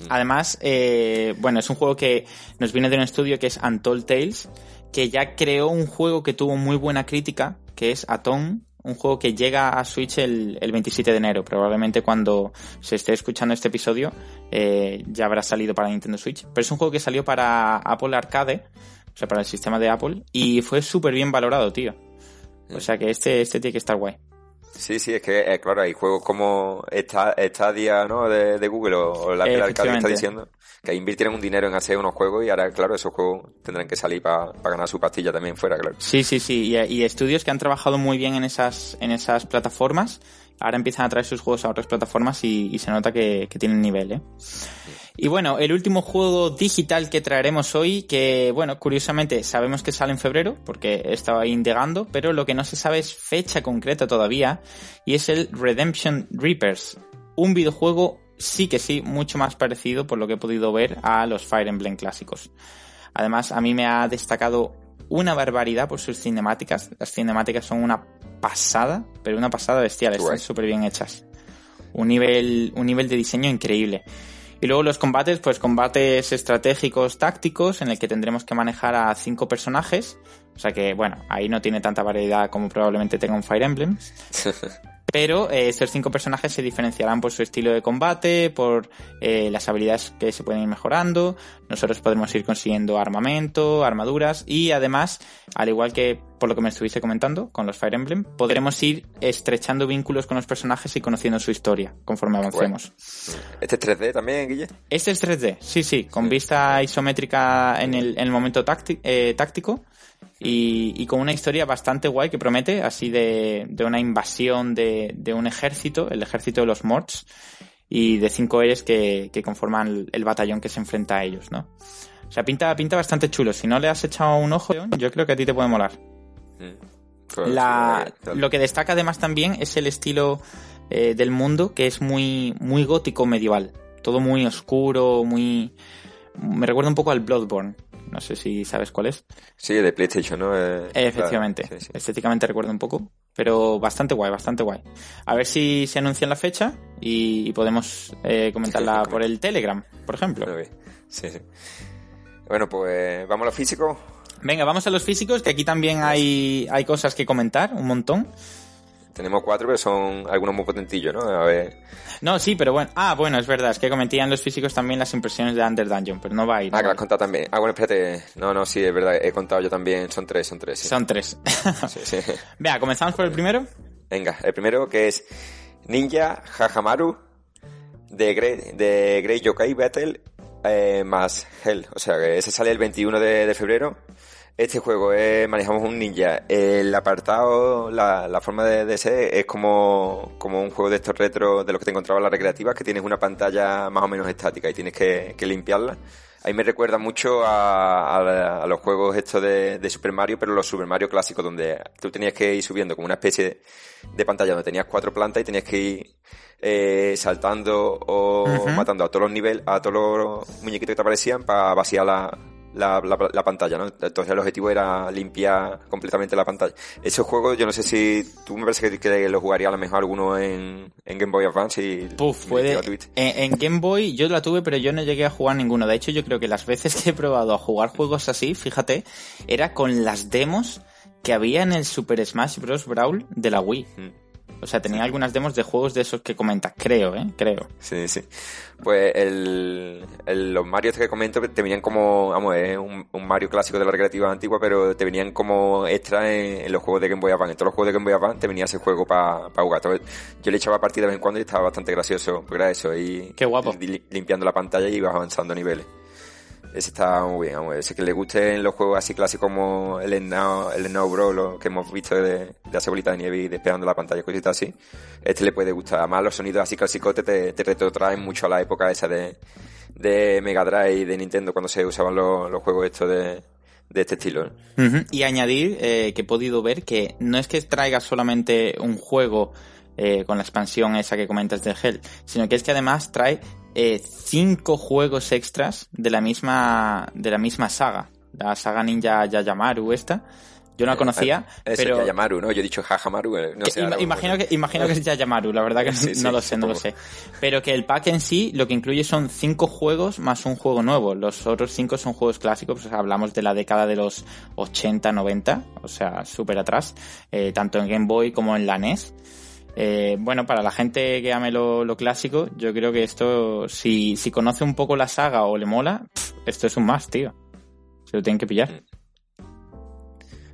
Mm. Además, eh, bueno, es un juego que nos viene de un estudio que es Untold Tales, que ya creó un juego que tuvo muy buena crítica, que es Atom, un juego que llega a Switch el, 27 de enero. Probablemente cuando se esté escuchando este episodio eh, ya habrá salido para Nintendo Switch. Pero es un juego que salió para Apple Arcade, o sea, para el sistema de Apple, y fue súper bien valorado, tío. O sea que este, este tiene que estar guay. Sí, sí, es que, eh, claro, hay juegos como Stadia, ¿no? De, Google o, la que el alcalde está diciendo, que invirtieron un dinero en hacer unos juegos y ahora, claro, esos juegos tendrán que salir para ganar su pastilla también fuera, claro. Sí, sí, sí, y, estudios que han trabajado muy bien en esas, en esas plataformas, ahora empiezan a traer sus juegos a otras plataformas y, se nota que, tienen nivel, ¿eh? Y bueno, el último juego digital que traeremos hoy, que bueno, curiosamente sabemos que sale en febrero, porque estaba indagando, pero lo que no se sabe es fecha concreta todavía, y es el Redemption Reapers, un videojuego sí que sí, mucho más parecido por lo que he podido ver a los Fire Emblem clásicos. Además, a mí me ha destacado una barbaridad por sus cinemáticas. Las cinemáticas son una pasada, pero una pasada bestial, están súper bien hechas. Un nivel, un nivel de diseño increíble. Y luego los combates, pues combates estratégicos, tácticos, en el que tendremos que manejar a cinco personajes. O sea que, bueno, ahí no tiene tanta variedad como probablemente tenga un Fire Emblem. Pero eh, estos cinco personajes se diferenciarán por su estilo de combate, por eh, las habilidades que se pueden ir mejorando. Nosotros podremos ir consiguiendo armamento, armaduras y además, al igual que por lo que me estuviste comentando con los Fire Emblem, podremos ir estrechando vínculos con los personajes y conociendo su historia conforme avancemos. ¿Este es 3D también, Guille? Este es 3D, sí, sí, con vista isométrica en el, en el momento eh, táctico y, con una historia bastante guay que promete, así de, una invasión de, un ejército, el ejército de los Morts, y de cinco héroes que, conforman el, batallón que se enfrenta a ellos, ¿no? O sea, pinta, pinta bastante chulo. Si no le has echado un ojo, yo creo que a ti te puede molar. Mm. La, lo que destaca además también es el estilo eh, del mundo, que es muy, muy gótico medieval. Todo muy oscuro, muy... Me recuerda un poco al Bloodborne. No sé si sabes cuál es. Sí, de PlayStation, ¿no? Eh, Efectivamente. Estéticamente recuerda un poco. Pero bastante guay, bastante guay. A ver si se anuncia la fecha y, podemos eh, comentarla por el Telegram, por ejemplo. Sí, sí. Bueno, pues vamos a lo físico. Venga, vamos a los físicos, que aquí también hay, hay cosas que comentar, un montón. Tenemos cuatro, pero son algunos muy potentillos, ¿no? A ver. No, sí, pero bueno. Ah, bueno, es verdad. Es que comentían los físicos también las impresiones de Under Dungeon, pero no va a ir. ah, que has contado también. Ah, bueno, espérate. No, no, sí, es verdad. He contado yo también. Son tres, son tres. Son tres. sí, sí. Vea, comenzamos por el primero. Venga, el primero que es Ninja Hajamaru de Great, de Great Yokai Battle eh, más Hell. O sea, que ese sale el 21 de, de febrero este juego es, manejamos un ninja. El apartado, la, la forma de, de, ser es como, como un juego de estos retro de los que te encontraba en las recreativas, que tienes una pantalla más o menos estática y tienes que, que limpiarla. Ahí me recuerda mucho a, a, los juegos estos de, de, Super Mario, pero los Super Mario clásicos, donde tú tenías que ir subiendo como una especie de, pantalla donde tenías cuatro plantas y tenías que ir eh, saltando o matando a todos los niveles, a todos los muñequitos que te aparecían para vaciar la, la, la, pantalla, ¿no? Entonces el objetivo era limpiar completamente la pantalla. Ese juego, yo no sé si tú me parece que, lo jugaría a lo mejor alguno en, en Game Boy Advance y... Puf, puede... En, Game Boy yo la tuve, pero yo no llegué a jugar ninguno. De hecho, yo creo que las veces que he probado a jugar juegos así, fíjate, era con las demos que había en el Super Smash Bros. Brawl de la Wii. Mm. O sea, tenía algunas demos de juegos de esos que comentas, creo, ¿eh? Creo. Sí, sí. Pues el, los Mario que comento te venían como, vamos, es un, Mario clásico de la recreativa antigua, pero te venían como extra en, los juegos de Game Boy Advance. En todos los juegos de Game Boy Advance te venía ese juego para jugar. yo le echaba partida de vez en cuando y estaba bastante gracioso, porque era eso, y Qué guapo. limpiando la pantalla y ibas avanzando niveles. Ese está muy bien, vamos, ese que le gusten los juegos así clásicos como el Snow, el Snow Bro, lo que hemos visto de, de hacer bolita de nieve y despegando la pantalla, cositas así, este le puede gustar. Además los sonidos así clásicos te, te retrotraen mucho a la época esa de, de Mega Drive y de Nintendo cuando se usaban los, los juegos estos de, de este estilo. Y añadir eh, que he podido ver que no es que traiga solamente un juego eh, con la expansión esa que comentas de Hell, sino que es que además trae eh, cinco juegos extras de la misma de la misma saga, la saga Ninja Yayamaru esta. Yo no la conocía, es pero Yayamaru, ¿no? Yo he dicho Hajamaru, eh, no sé, imagino que imagino que es Yayamaru, la verdad que no, lo sé, no lo sé. Pero que el pack en sí lo que incluye son cinco juegos más un juego nuevo. Los otros cinco son juegos clásicos, pues hablamos de la década de los 80, 90, o sea, súper atrás, eh, tanto en Game Boy como en la NES. Eh, bueno, para la gente que ame lo, clásico, yo creo que esto, si, si conoce un poco la saga o le mola, esto es un más, tío. Se lo tienen que pillar.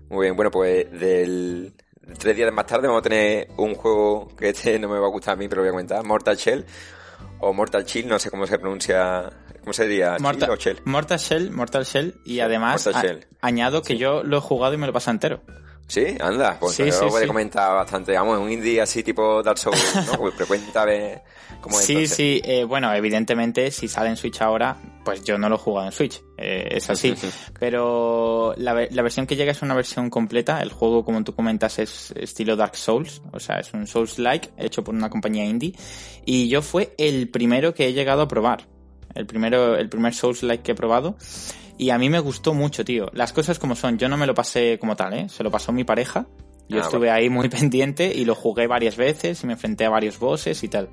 Muy bien, bueno, pues del tres días más tarde vamos a tener un juego que este no me va a gustar a mí, pero voy a comentar, Mortal Shell o Mortal Chill, no sé cómo se pronuncia, ¿cómo se diría? Mortal, Shell? Mortal Shell, Mortal Shell y además añado que yo lo he jugado y me lo pasa entero. Sí, anda, pues sí, sí, puede comentar bastante. Vamos, un indie así tipo Dark Souls, ¿no? Pues cuéntame cómo es. Sí, sí, eh, bueno, evidentemente si sale en Switch ahora, pues yo no lo he jugado en Switch, eh, es así. Pero la, la, versión que llega es una versión completa. El juego, como tú comentas, es estilo Dark Souls, o sea, es un Souls-like hecho por una compañía indie. Y yo fue el primero que he llegado a probar. El primero, el primer Souls-like que he probado. Y a mí me gustó mucho, tío. Las cosas como son, yo no me lo pasé como tal, ¿eh? Se lo pasó mi pareja. Yo ah, estuve ahí muy pendiente y lo jugué varias veces y me enfrenté a varios bosses y tal.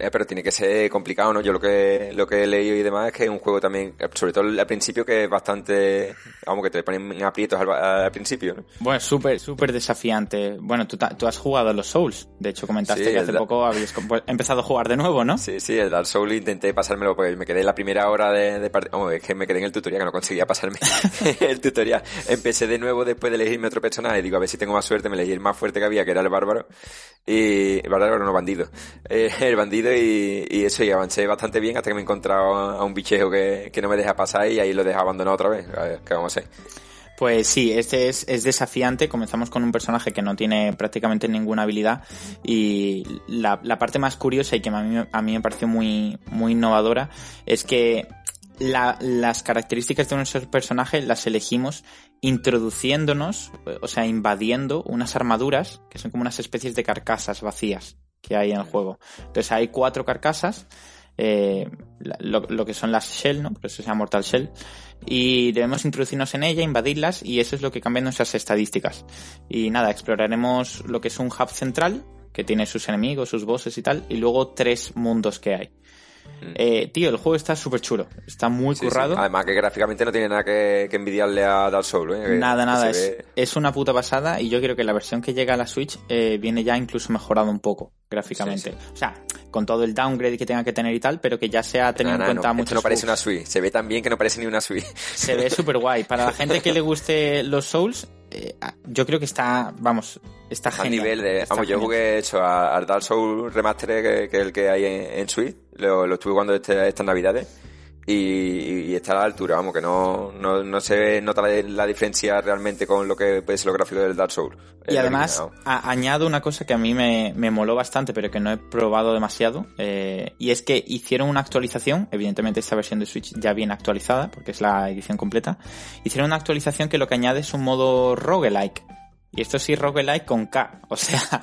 Eh, pero tiene que ser complicado, ¿no? Yo lo que, lo que he leído y demás es que es un juego también, sobre todo al principio, que es bastante, vamos, que te ponen aprietos al, principio, ¿no? Bueno, súper, súper desafiante. Bueno, tú, tú has jugado los Souls. De hecho, comentaste que hace poco habías empezado a jugar de nuevo, ¿no? Sí, sí, el Dark Souls intenté pasármelo porque me quedé en la primera hora de, de vamos, es que me quedé en el tutorial, que no conseguía pasarme el tutorial. Empecé de nuevo después de elegirme otro personaje. Digo, a ver si tengo más suerte. Me elegí el más fuerte que había, que era el bárbaro. Y, el bárbaro no bandido. Eh, el bandido y, eso, y avancé bastante bien hasta que me he encontrado a un bichejo que, no me deja pasar y ahí lo deja abandonado otra vez. A ver, ¿qué vamos a hacer? Pues sí, este es, es, desafiante. Comenzamos con un personaje que no tiene prácticamente ninguna habilidad y la, la parte más curiosa y que a mí, a mí me pareció muy, muy innovadora es que la, las características de nuestro personaje las elegimos introduciéndonos, o sea, invadiendo unas armaduras que son como unas especies de carcasas vacías que hay en el juego. Entonces hay cuatro carcasas, eh, lo, que son las Shell, ¿no? Por eso se llama Mortal Shell. Y debemos introducirnos en ella, invadirlas, y eso es lo que cambia nuestras estadísticas. Y nada, exploraremos lo que es un hub central, que tiene sus enemigos, sus bosses y tal, y luego tres mundos que hay. Mm. Eh, tío, el juego está súper chulo. Está muy currado. Además que gráficamente no tiene nada que, envidiarle a Dark Souls. ¿eh? Nada, nada. Es, una puta pasada y yo creo que la versión que llega a la Switch eh, viene ya incluso mejorado un poco gráficamente. O sea, con todo el downgrade que tenga que tener y tal, pero que ya se ha tenido en cuenta mucho. Esto no parece una Switch. Se ve tan bien que no parece ni una Switch. Se ve súper guay. Para la gente que le guste los Souls, eh, yo creo que está, vamos, está genial. A nivel de, vamos, yo jugué hecho al Dark Souls Remaster que, que, es el que hay en, en Switch, lo, lo estuve jugando este, estas navidades y, está a la altura, vamos, que no, no, no se nota la, diferencia realmente con lo que puede ser lo gráfico del Dark Souls. Y además, añado una cosa que a mí me, me, moló bastante, pero que no he probado demasiado, eh, y es que hicieron una actualización, evidentemente esta versión de Switch ya viene actualizada, porque es la edición completa, hicieron una actualización que lo que añade es un modo roguelike. Y esto sí roguelike con K, o sea,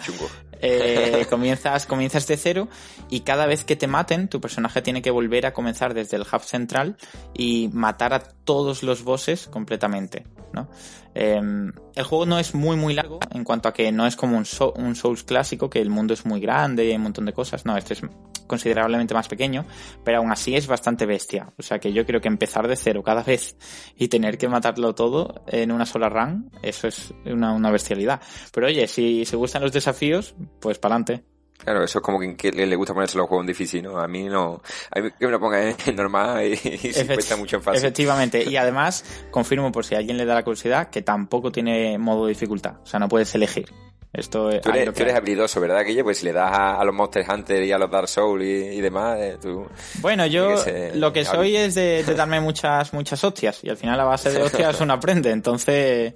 eh, comienzas, comienzas de cero y cada vez que te maten, tu personaje tiene que volver a comenzar desde el hub central y matar a todos los bosses completamente, ¿no? Em, el juego no es muy muy largo en cuanto a que no es como un, un Souls clásico, que el mundo es muy grande y hay un montón de cosas, no, este es considerablemente más pequeño, pero aún así es bastante bestia. O sea que yo creo que empezar de cero cada vez y tener que matarlo todo en una sola run, eso es una, una bestialidad. Pero oye, si se gustan los desafíos, pues para adelante. Claro, eso es como que le gusta ponerse los juegos en difícil, ¿no? A mí no. A mí que me lo ponga en normal y, se cuesta mucho en fácil. Efectivamente. Y además, confirmo por si a alguien le da la curiosidad, que tampoco tiene modo de dificultad. O sea, no puedes elegir. Esto tú eres, tú eres habilidoso, ¿verdad, Guille? Pues si le das a, los Monster Hunter y a los Dark Souls y, demás, eh, tú... Bueno, yo lo que soy es de, darme muchas muchas hostias y al final a base de hostias uno aprende. Entonces,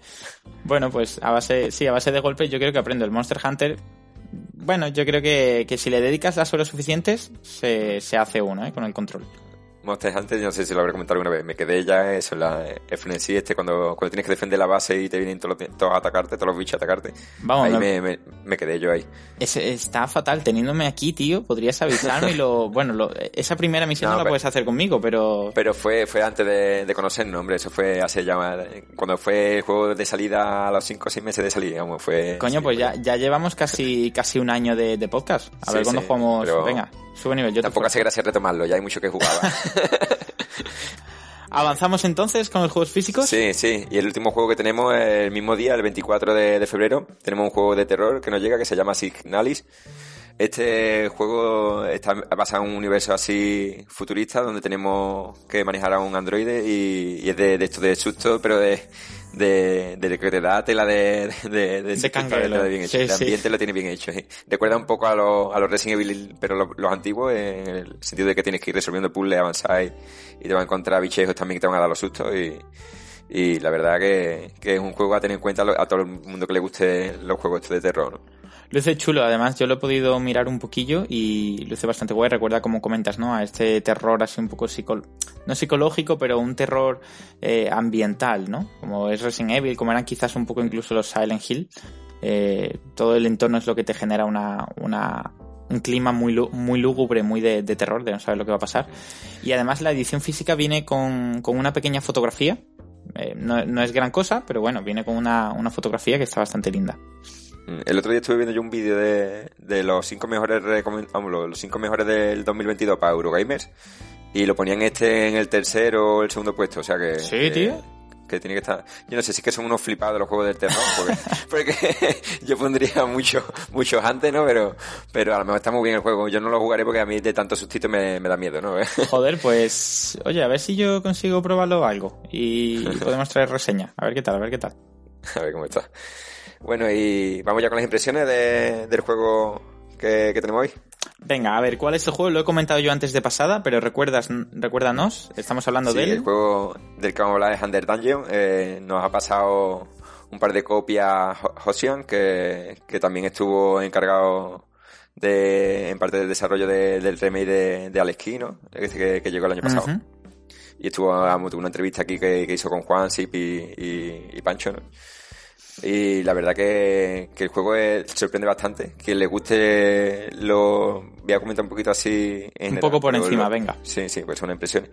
bueno, pues a base, sí, a base de golpes yo creo que aprendo. El Monster Hunter, bueno, yo creo que, que si le dedicas las horas suficientes, se, se hace uno, ¿eh? Con el control. Monster Hunter, yo no sé si lo habré comentado alguna vez, me quedé ya eso, la FNC este, cuando, cuando tienes que defender la base y te vienen todos, todos a atacarte, todos los bichos a atacarte. Vamos, ahí me, me, quedé yo ahí. está fatal, teniéndome aquí, tío, podrías avisarme y lo, bueno, lo, esa primera misión no, la puedes hacer conmigo, pero... Pero fue, fue antes de, de conocernos, hombre, eso fue hace ya, cuando fue el juego de salida a los 5 o 6 meses de salida, digamos, fue... Coño, pues ya, ya llevamos casi, casi un año de, de podcast, a ver cuándo jugamos, venga. Sube nivel. Yo Tampoco hace gracia retomarlo, ya hay mucho que jugar. ¿Avanzamos entonces con los juegos físicos? Sí, sí. Y el último juego que tenemos el mismo día, el 24 de, febrero. Tenemos un juego de terror que nos llega que se llama Signalis. Este juego está basado en un universo así futurista donde tenemos que manejar a un androide y, es de, de esto de susto, pero de de, de que te da tela de, de, de, de bien hecho. el ambiente lo tiene bien hecho. Recuerda un poco a, los a los Resident Evil, pero los, antiguos, en el sentido de que tienes que ir resolviendo puzzles, avanzar y, te va a encontrar bichejos también que te van a dar los sustos y, Y la verdad que, que, es un juego a tener en cuenta a todo el mundo que le guste los juegos de terror. ¿no? Luce chulo, además yo lo he podido mirar un poquillo y luce bastante guay. Recuerda como comentas, ¿no? A este terror así un poco psico no psicológico, pero un terror eh, ambiental, ¿no? Como es Resident Evil, como eran quizás un poco incluso los Silent Hill. Eh, todo el entorno es lo que te genera una, una un clima muy, muy lúgubre, muy de, terror, de no saber lo que va a pasar. Y además la edición física viene con, con una pequeña fotografía. Eh, no, no, es gran cosa, pero bueno, viene con una, una fotografía que está bastante linda. El otro día estuve viendo yo un vídeo de, de los cinco mejores los cinco mejores del 2022 para Eurogamers y lo ponían este en el tercero o el segundo puesto, o sea que Sí, tío. Que tiene que estar. Yo no sé si es que son unos flipados los juegos del terror, porque, yo pondría muchos muchos antes, ¿no? Pero, pero a lo mejor está muy bien el juego. Yo no lo jugaré porque a mí de tanto sustito me, me da miedo, ¿no? Joder, pues, oye, a ver si yo consigo probarlo algo y podemos traer reseña. A ver qué tal, a ver qué tal. A ver cómo está. Bueno, y vamos ya con las impresiones de, del juego que, tenemos hoy. Venga, a ver, ¿cuál es el juego? Lo he comentado yo antes de pasada, pero recuerdas, recuérdanos, estamos hablando de él. el juego del que vamos a hablar es Under Dungeon. Eh, nos ha pasado un par de copias Hosion, que, que también estuvo encargado de, en parte del desarrollo del remake de, de Alex Key, ¿no? Que, que, llegó el año pasado. Y estuvo una entrevista aquí que, hizo con Juan, Sip y, y Pancho, ¿no? Y la verdad que, el juego sorprende bastante. Quien le guste lo voy a comentar un poquito así. En un poco por encima, venga. Sí, sí, pues son impresiones.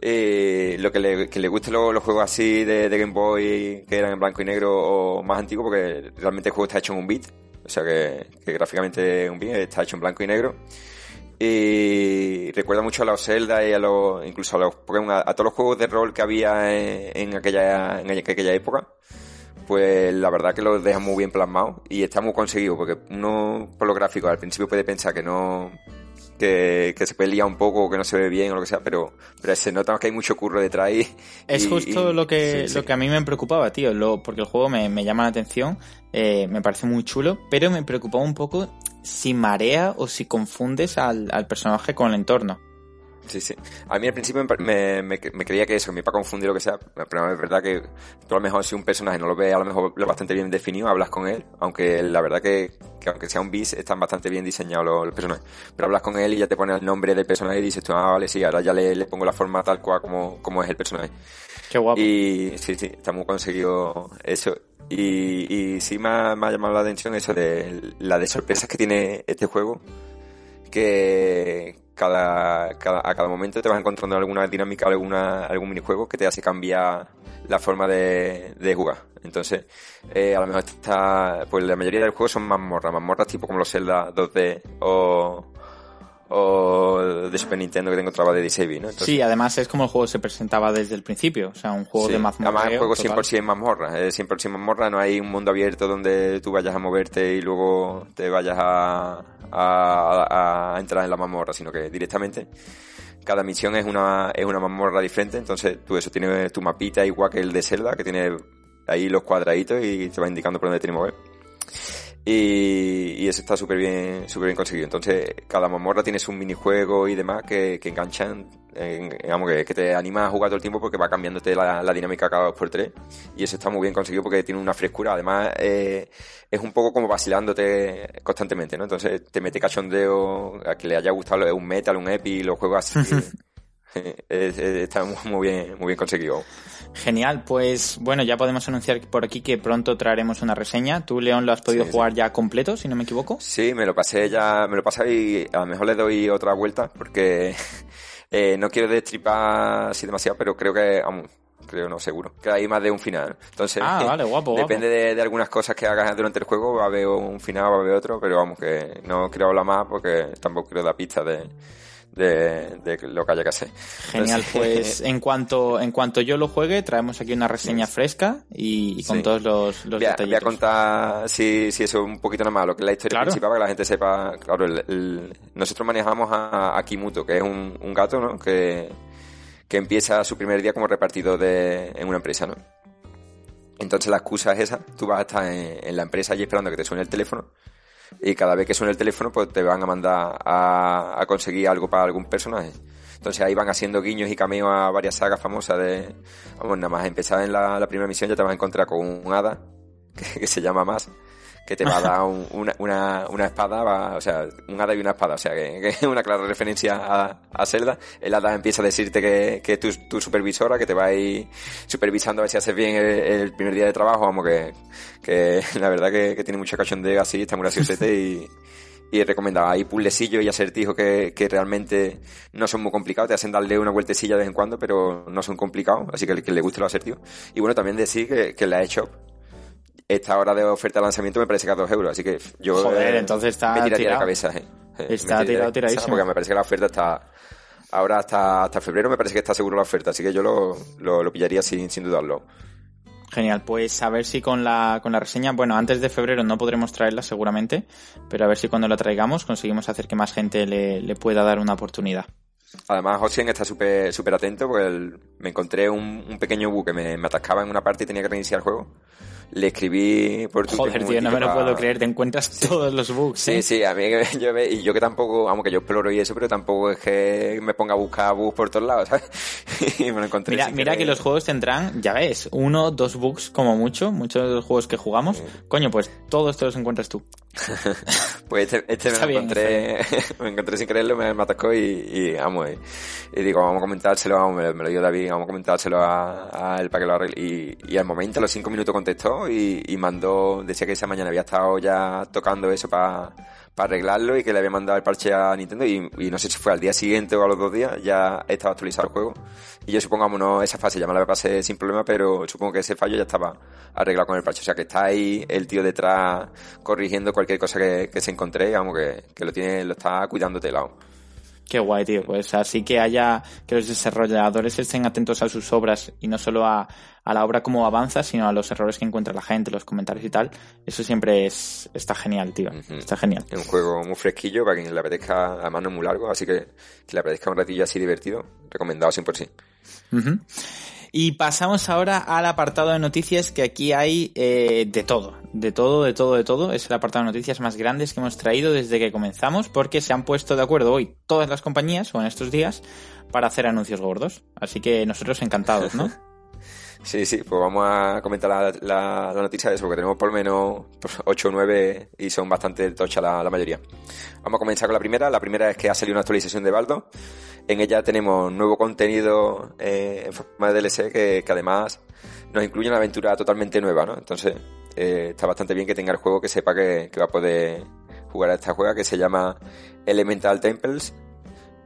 Eh, lo que le, que le guste los juegos así de, Game Boy que eran en blanco y negro o más antiguo porque realmente el juego está hecho en un bit o sea que, gráficamente un bit está hecho en blanco y negro y recuerda mucho a los Zelda y a los incluso a los a, todos los juegos de rol que había en, aquella en aquella época pues la verdad que lo deja muy bien plasmado y está muy conseguido, porque uno por lo gráfico al principio puede pensar que no, que, se puede liar un poco o que no se ve bien o lo que sea, pero, pero se nota que hay mucho curro detrás y, Es justo lo que lo que a mí me preocupaba, tío, lo, porque el juego me, llama la atención, eh, me parece muy chulo, pero me preocupaba un poco si marea o si confundes al, al personaje con el entorno. Sí, sí. A mí al principio me, me, creía que eso, me iba a confundir lo que sea, pero es verdad que tú a lo mejor si un personaje no lo ve a lo mejor lo bastante bien definido, hablas con él, aunque la verdad que, aunque sea un bis, están bastante bien diseñados los, personajes. Pero hablas con él y ya te pone el nombre del personaje y dices tú, ah, vale, sí, ahora ya le, le pongo la forma tal cual como, como es el personaje. Qué guapo. Y sí, sí, está muy conseguido eso. Y, y sí me ha, me ha llamado la atención eso de la de sorpresas que tiene este juego, que cada, a cada momento te vas encontrando alguna dinámica, alguna, algún minijuego que te hace cambiar la forma de, de jugar. Entonces, eh, a lo mejor está, pues la mayoría de los juegos son mazmorras, mazmorras tipo como los Zelda 2D o, o de Super Nintendo que tengo trabado de Disable, ¿no? sí, además es como el juego se presentaba desde el principio, o sea, un juego de mazmorra. Además, el juego 100% mazmorra, es 100% mazmorra, no hay un mundo abierto donde tú vayas a moverte y luego te vayas a, a, a entrar en la mazmorra, sino que directamente cada misión es una, es una mazmorra diferente, entonces tú eso tienes tu mapita igual que el de Zelda, que tiene ahí los cuadraditos y te va indicando por dónde tienes que mover. Y, eso está súper bien, súper bien conseguido. Entonces, cada mamorra tiene un minijuego y demás que, que enganchan, digamos, que, que, te anima a jugar todo el tiempo porque va cambiándote la, la dinámica cada dos por tres. Y eso está muy bien conseguido porque tiene una frescura. Además, eh, es un poco como vacilándote constantemente, ¿no? Entonces, te mete cachondeo a que le haya gustado un metal, un epi, los juegos así. está muy bien, muy bien conseguido. Genial, pues bueno, ya podemos anunciar por aquí que pronto traeremos una reseña. Tú, León, lo has podido jugar ya completo, si no me equivoco. Sí, me lo pasé ya, me lo pasé y a lo mejor le doy otra vuelta porque eh, no quiero destripar así demasiado, pero creo que, creo no, seguro, que hay más de un final. Entonces, ah, vale, guapo, depende De, de, algunas cosas que hagas durante el juego, va a haber un final, va a haber otro, pero vamos, que no quiero hablar más porque tampoco quiero dar pistas de de, lo que haya que hacer. Genial, pues en cuanto en cuanto yo lo juegue, traemos aquí una reseña fresca y, con todos los, los voy a, Voy a contar si, si eso un poquito nada más, lo que es la historia principal, para que la gente sepa. Claro, nosotros manejamos a, a, Kimuto, que es un, un gato, ¿no? Que, que empieza su primer día como repartido de, en una empresa, ¿no? Entonces la excusa es esa, tú vas a estar en, en la empresa allí esperando que te suene el teléfono y cada vez que suene el teléfono pues te van a mandar a, conseguir algo para algún personaje. Entonces ahí van haciendo guiños y cameos a varias sagas famosas de... Vamos, nada más empezar en la, la primera misión ya te vas a encontrar con un hada que, se llama más que te va a dar una, una, una, espada, o sea, un hada y una espada, o sea, que, es una clara referencia a, a Zelda. El hada empieza a decirte que, que es tu, supervisora, que te va a ir supervisando a ver si haces bien el, primer día de trabajo, vamos, que, que la verdad que, que tiene mucha cachondeo así, está muy graciosete y, y recomendaba. Hay puzzlecillos y acertijos que, que realmente no son muy complicados, te hacen darle una vueltecilla de vez en cuando, pero no son complicados, así que el que le guste lo acertijos. Y bueno, también decir que, que la hecho esta hora de oferta de lanzamiento me parece que a 2 euros, así que yo Joder, entonces está me tiraría tirado. cabeza. Eh. eh está tirado, tiradísimo. Porque me parece que la oferta está... Ahora hasta, hasta febrero me parece que está seguro la oferta, así que yo lo, lo, lo pillaría sin, sin dudarlo. Genial, pues a ver si con la, con la reseña, bueno, antes de febrero no podremos traerla seguramente, pero a ver si cuando la traigamos conseguimos hacer que más gente le, le pueda dar una oportunidad. Además, Ocean está súper súper atento porque me encontré un, un pequeño bug que me, me, atascaba en una parte y tenía que reiniciar el juego le escribí por Twitter. Joder, tío, no me lo puedo creer, te encuentras todos los bugs. Sí, ¿eh? sí, a mí yo, y yo que tampoco, vamos, que yo exploro y eso, pero tampoco es que me ponga a buscar bugs por todos lados, ¿sabes? y me lo encontré. Mira, mira que los juegos tendrán, ya ves, uno, dos bugs como mucho, muchos de los juegos que jugamos. Coño, pues todos te los encuentras tú. pues este, este me lo encontré, me encontré sin creerlo, me, me atacó y, y vamos, y, digo, vamos a comentárselo, vamos, me, lo dio David, vamos a comentárselo a, él para que lo arregle. Y, y al momento, a los cinco minutos contestó y, y mandó, decía que esa mañana había estado ya tocando eso para para arreglarlo y que le había mandado el parche a Nintendo y, no sé si fue al día siguiente o a los dos días ya estaba actualizado el juego. Y yo supongo no esa fase ya me la pasé sin problema pero supongo que ese fallo ya estaba arreglado con el parche. O sea que está ahí el tío detrás corrigiendo cualquier cosa que, se encontré digamos que, que lo tiene lo está cuidando de lado Qué guay, tío. Pues así que haya, que los desarrolladores estén atentos a sus obras y no solo a, a la obra como avanza, sino a los errores que encuentra la gente, los comentarios y tal. Eso siempre es, está genial, tío. Está genial. Es un juego muy fresquillo para quien le apetezca, además no es muy largo, así que que le apetezca un ratillo así divertido, recomendado 100%. Uh y pasamos ahora al apartado de noticias, que aquí hay eh, de todo, de todo, de todo, de todo. Es el apartado de noticias más grandes que hemos traído desde que comenzamos, porque se han puesto de acuerdo hoy todas las compañías, o en estos días, para hacer anuncios gordos. Así que nosotros encantados, ¿no? Sí, sí, pues vamos a comentar la, noticia de eso, porque tenemos por lo menos 8 o 9 y son bastante tocha la, la, mayoría. Vamos a comenzar con la primera. La primera es que ha salido una actualización de Baldo. En ella tenemos nuevo contenido eh, en forma de DLC que, que, además nos incluye una aventura totalmente nueva, ¿no? Entonces eh, está bastante bien que tenga el juego que sepa que, que va a poder jugar a esta juega que se llama Elemental Temples.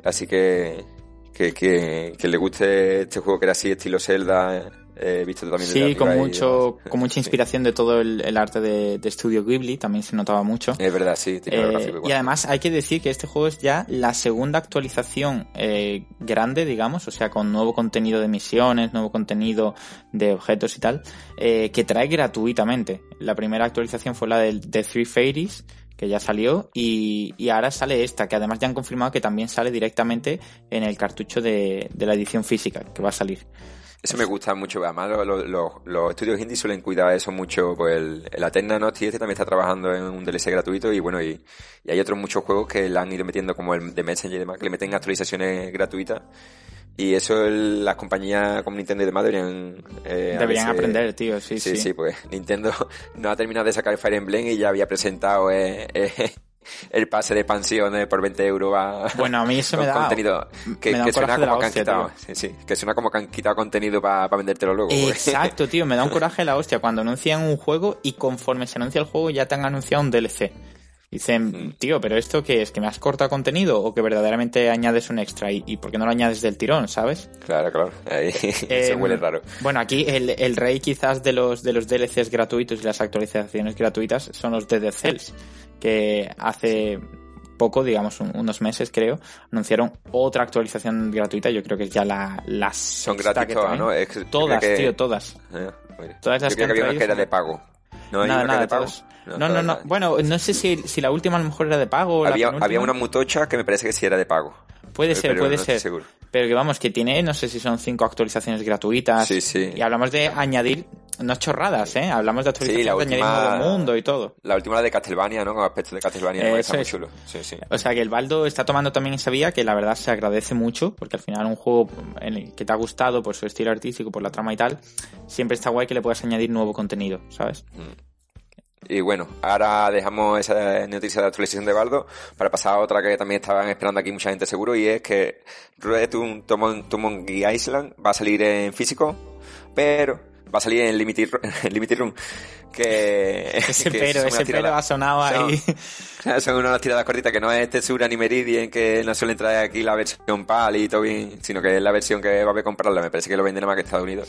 Así que que, que, que, le guste este juego que era así estilo Zelda He visto también sí, con mucho, con mucha inspiración de todo el, arte de, de, Studio Ghibli, también se notaba mucho. Es verdad, sí. Eh, y además hay que decir que este juego es ya la segunda actualización eh, grande, digamos, o sea, con nuevo contenido de misiones, nuevo contenido de objetos y tal, eh, que trae gratuitamente. La primera actualización fue la de, de Three Fairies, que ya salió, y, y, ahora sale esta, que además ya han confirmado que también sale directamente en el cartucho de, de la edición física, que va a salir. Eso me gusta mucho, además los, estudios indie suelen cuidar eso mucho, pues el, el Aterna Nosti este también está trabajando en un DLC gratuito y bueno, y, y, hay otros muchos juegos que le han ido metiendo como el de Messenger y demás, que le meten actualizaciones gratuitas y eso las compañías como Nintendo y demás deberían... Eh, deberían aprender, tío, sí, sí. Sí, sí, pues Nintendo no ha terminado de sacar el Fire Emblem y ya había presentado eh, eh, el pase de expansiones por 20 euros a bueno a mí eso me da contenido que, que suena como que han quitado sí, sí, que suena como que han quitado contenido para vendértelo luego exacto tío me da un coraje la hostia cuando anuncian un juego y conforme se anuncia el juego ya te han anunciado un DLC Dicen, mm. tío, pero esto qué es, que me has cortado contenido o que verdaderamente añades un extra y, y por qué no lo añades del tirón, ¿sabes? Claro, claro. Ahí se huele em, raro. Bueno, aquí el, el, rey quizás de los de los DLCs gratuitos y las actualizaciones gratuitas son los de Cells, que hace poco, digamos unos meses creo, anunciaron otra actualización gratuita, yo creo que es ya la, la Son gratuitas, ¿no? todas, tío, todas. Eh, todas las que, había una que era de pago. No, nada, nada, de pago. No, no, no, Bueno, no sé si, si la última a lo mejor era de pago. Había, había una mutocha que me parece que sí era de pago. Puede ser, puede ser. Pero que vamos, que tiene, no sé si son cinco actualizaciones gratuitas. Sí, sí. Y hablamos de añadir no chorradas, ¿eh? Hablamos de actualización sí, la última, de mundo y todo. La última la de Castlevania, ¿no? Con aspectos de Castlevania, está muy chulo. Sí, sí. O sea que el Baldo está tomando también esa vía que la verdad se agradece mucho, porque al final un juego en el que te ha gustado por su estilo artístico, por la trama y tal, siempre está guay que le puedas añadir nuevo contenido, ¿sabes? Mm. Y bueno, ahora dejamos esa noticia de actualización de Baldo para pasar a otra que también estaban esperando aquí mucha gente seguro y es que Return to Monkey Island va a salir en físico, pero va a salir en Limited, Limited Room. Que, ese pero, ese pero ha sonado ahí. Son unas tiradas cortitas que no es Texura ni Meridian, que no suelen traer aquí la versión PAL y todo bien, sino que es la versión que va a comprarla. Me parece que lo venden más que Estados Unidos.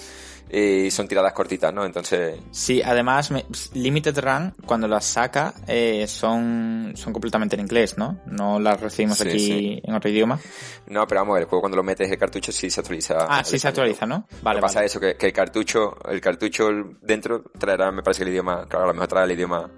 Y son tiradas cortitas, ¿no? Entonces. Sí, además, Limited Run, cuando las saca, eh, son, son completamente en inglés, ¿no? No las recibimos aquí en otro idioma. No, pero vamos, el juego cuando lo metes el cartucho sí se actualiza. Ah, sí se actualiza, ¿no? Vale. Lo pasa eso, que, que el cartucho, el cartucho dentro traerá, me parece que el idioma, claro, a lo mejor trae el idioma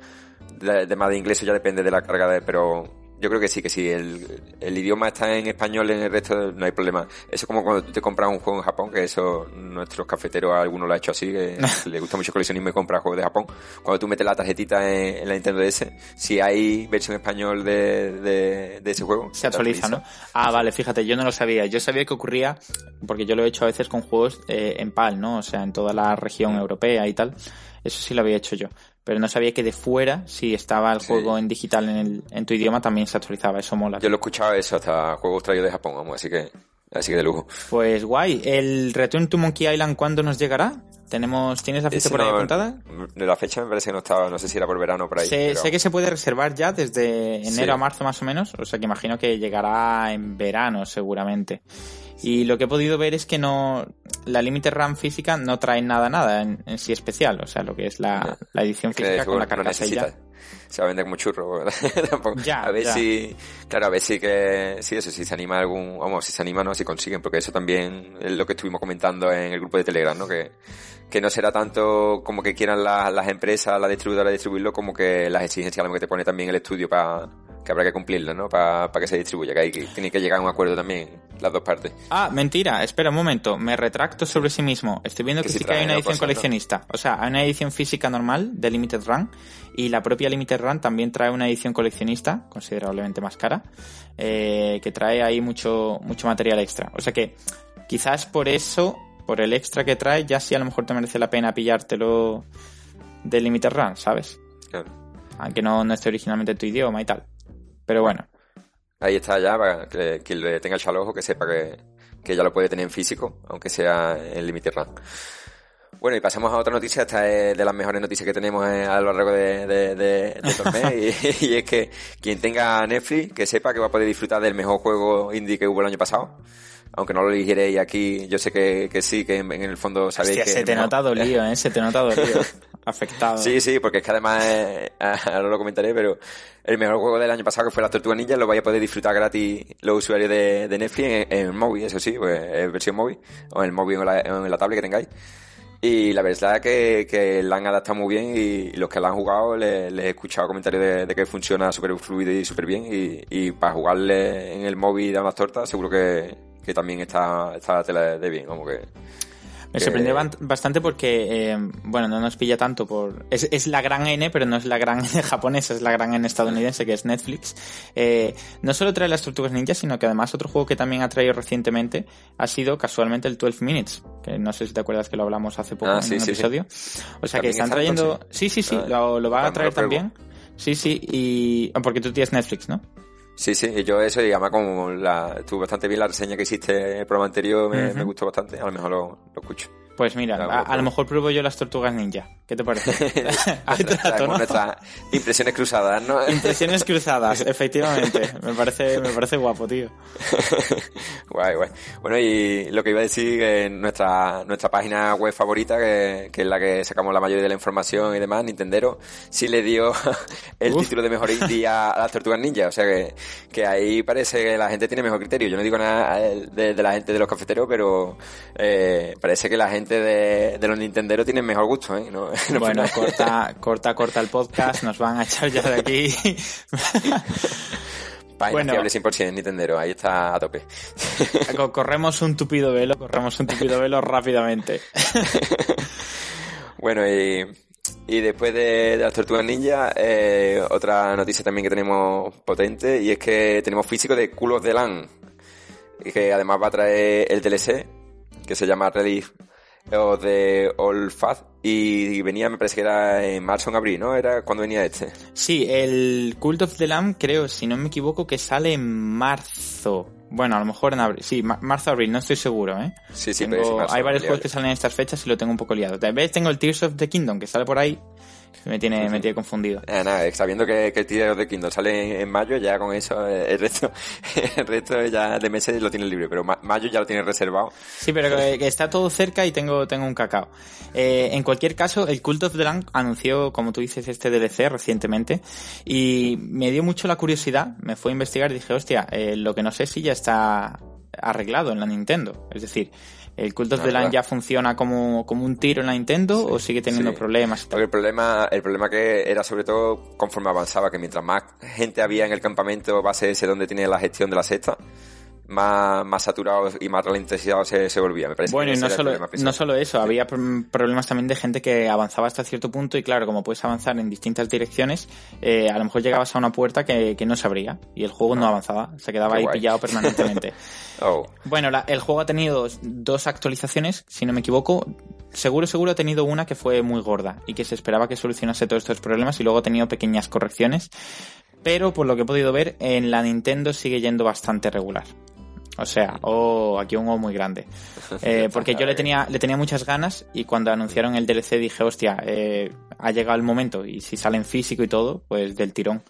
de, más de inglés, ya depende de la carga de, pero yo creo que sí, que sí. El, el, idioma está en español en el resto, no hay problema. Eso es como cuando tú te compras un juego en Japón, que eso nuestros cafeteros, algunos lo ha hecho así, que le gusta mucho coleccionismo y compra juegos de Japón. Cuando tú metes la tarjetita en, la Nintendo DS, si hay versión español de, de, ese juego. Se actualiza, ¿no? Ah, vale, fíjate, yo no lo sabía. Yo sabía que ocurría, porque yo lo he hecho a veces con juegos eh, en PAL, ¿no? O sea, en toda la región europea y tal. Eso sí lo había hecho yo pero no sabía que de fuera, si estaba el juego en digital en, el, en tu idioma, también se actualizaba. Eso mola. Yo lo he escuchado eso, hasta juegos traídos de Japón, vamos, así que, así que de lujo. Pues guay. ¿El Return to Monkey Island cuándo nos llegará? ¿Tenemos, ¿Tienes la fecha por ahí apuntada? La fecha me parece que no estaba, no sé si era por verano o por ahí. Sé, sé que se puede reservar ya desde enero a marzo más o menos, o sea que imagino que llegará en verano seguramente. Y lo que he podido ver es que no la Limited RAM física no trae nada, nada en, sí especial. O sea, lo que es la, edición física con la carcasa ya. Se va a vender como churro, a ver si, claro, a ver si que, si eso, si se anima algún, vamos, si se anima, no, si consiguen, porque eso también es lo que estuvimos comentando en el grupo de Telegram, ¿no? Que, que no será tanto como que quieran las empresas, la distribuidora distribuirlo, como que las exigencias que te pone también el estudio para que habrá que cumplirlas, ¿no? Para que se distribuya, que, hay, que tiene que llegar a un acuerdo también las dos partes. Ah, mentira, espera un momento, me retracto sobre sí mismo. Estoy viendo que, sí que hay una edición coleccionista. O sea, hay una edición física normal de Limited Run y la propia Limited Run también trae una edición coleccionista, considerablemente más cara, eh, que trae ahí mucho, mucho material extra. O sea que quizás por eso por el extra que trae, ya sí a lo mejor te merece la pena pillártelo de Limited Run, ¿sabes? Claro. Aunque no, no esté originalmente en tu idioma y tal. Pero bueno. Ahí está ya, para que quien le tenga el ojo que sepa que, que ya lo puede tener en físico, aunque sea en Limited Run. Bueno, y pasemos a otra noticia, esta es de las mejores noticias que tenemos eh, a lo largo de, de, de, y, y, es que quien tenga Netflix, que sepa que va a poder disfrutar del mejor juego indie que hubo el año pasado, aunque no lo dijeréis aquí, yo sé que, que sí, que en, el fondo sabéis que... se te nota dolido, ¿eh? Se te nota dolido. Afectado. Sí, sí, porque es que además, eh, ahora lo comentaré, pero el mejor juego del año pasado que fue la Tortuga Ninja lo vais a poder disfrutar gratis los usuarios de, de Netflix en, el móvil, eso sí, pues en versión móvil, o en el móvil o en la, en la tablet que tengáis. Y la verdad es que, que la han adaptado muy bien y los que la han jugado les, he escuchado comentarios de, que funciona súper fluido y súper bien y, y para jugarle en el móvil y dar unas tortas seguro que, que también está, está la tela de bien, como que... Me sorprendió bastante porque, eh, bueno, no nos pilla tanto por... Es, es, la gran N, pero no es la gran N japonesa, es la gran N estadounidense, que es Netflix. Eh, no solo trae las Tortugas Ninja, sino que además otro juego que también ha traído recientemente ha sido casualmente el 12 Minutes, que no sé si te acuerdas que lo hablamos hace poco ah, en un episodio. O sea que están trayendo... Sí, sí, sí, ah, lo, lo van a traer también. Sí, sí, y... Porque tú tienes Netflix, ¿no? Sí, sí, yo eso, y además como la, estuvo bastante bien la reseña que hiciste en el programa anterior, me, me gustó bastante, a lo mejor lo, lo escucho. Pues mira, a, lo mejor pruebo yo las tortugas ninja. ¿Qué te parece? nuestras impresiones cruzadas, ¿no? impresiones cruzadas, efectivamente. Me parece, me parece guapo, tío. guay, guay. Bueno, y lo que iba a decir, que nuestra, nuestra página web favorita, que, que, es la que sacamos la mayoría de la información y demás, Nintendero, sí le dio el título de mejor indie a, las tortugas ninja. O sea que, que ahí parece que la gente tiene mejor criterio. Yo no digo nada de, de la gente de los cafeteros, pero eh, parece que la gente de, los Nintendo tienen mejor gusto, ¿eh? Bueno, corta, corta, corta el podcast, nos van a echar ya de aquí. Página bueno, 100% Nintendero, ahí está a tope. corremos un tupido velo, corremos un tupido velo rápidamente. Bueno, y, y después de, las tortugas ninja, eh, otra noticia también que tenemos potente, y es que tenemos físico de Cool of the Land, que además va a traer el DLC, que se llama Relief o de Fat y venía, me parece que era en marzo o en abril, ¿no? Era cuando venía este. Sí, el Cult of the Lamb creo, si no me equivoco, que sale en marzo. Bueno, a lo mejor en abril. Sí, marzo-abril, no estoy seguro, ¿eh? Sí, sí, pero Hay varios juegos que salen en estas fechas y lo tengo un poco liado. Tal vez tengo el Tears of the Kingdom que sale por ahí me tiene, me tiene confundido. Eh, nada, sabiendo que, que el Tears de Kingdom sale en, mayo, ya con eso, eh, el resto, el resto ya de meses lo tiene libre, pero mayo ya lo tiene reservado. Sí, pero que, está todo cerca y tengo, tengo un cacao. Eh, en cualquier caso, el Cult of the Land anunció, como tú dices, este DLC recientemente y me dio mucho la curiosidad, me fue a investigar y dije, hostia, eh, lo que no sé si ya está arreglado en la Nintendo. Es decir, ¿El Cult of the Land ya funciona como, como un tiro en la Nintendo o sigue teniendo problemas? Porque el problema, el problema que era sobre todo conforme avanzaba, que mientras más gente había en el campamento base ese donde tiene la gestión de la sexta, más, más saturados y más se, se volvía. Me parece bueno, y no solo, no solo eso, había problemas también de gente que avanzaba hasta cierto punto y claro, como puedes avanzar en distintas direcciones, eh, a lo mejor llegabas a una puerta que, que no se abría y el juego no, ah. avanzaba, se quedaba ahí pillado permanentemente. oh. Bueno, el juego ha tenido dos actualizaciones, si no me equivoco. Seguro, seguro ha tenido una que fue muy gorda y que se esperaba que solucionase todos estos problemas y luego ha tenido pequeñas correcciones. Pero por lo que he podido ver, en la Nintendo sigue yendo bastante regular. O sea, o aquí un O muy grande. Eh, porque yo le tenía, le tenía muchas ganas y cuando anunciaron el DLC dije, hostia, eh, ha llegado el momento y si sale en físico y todo, pues del tirón.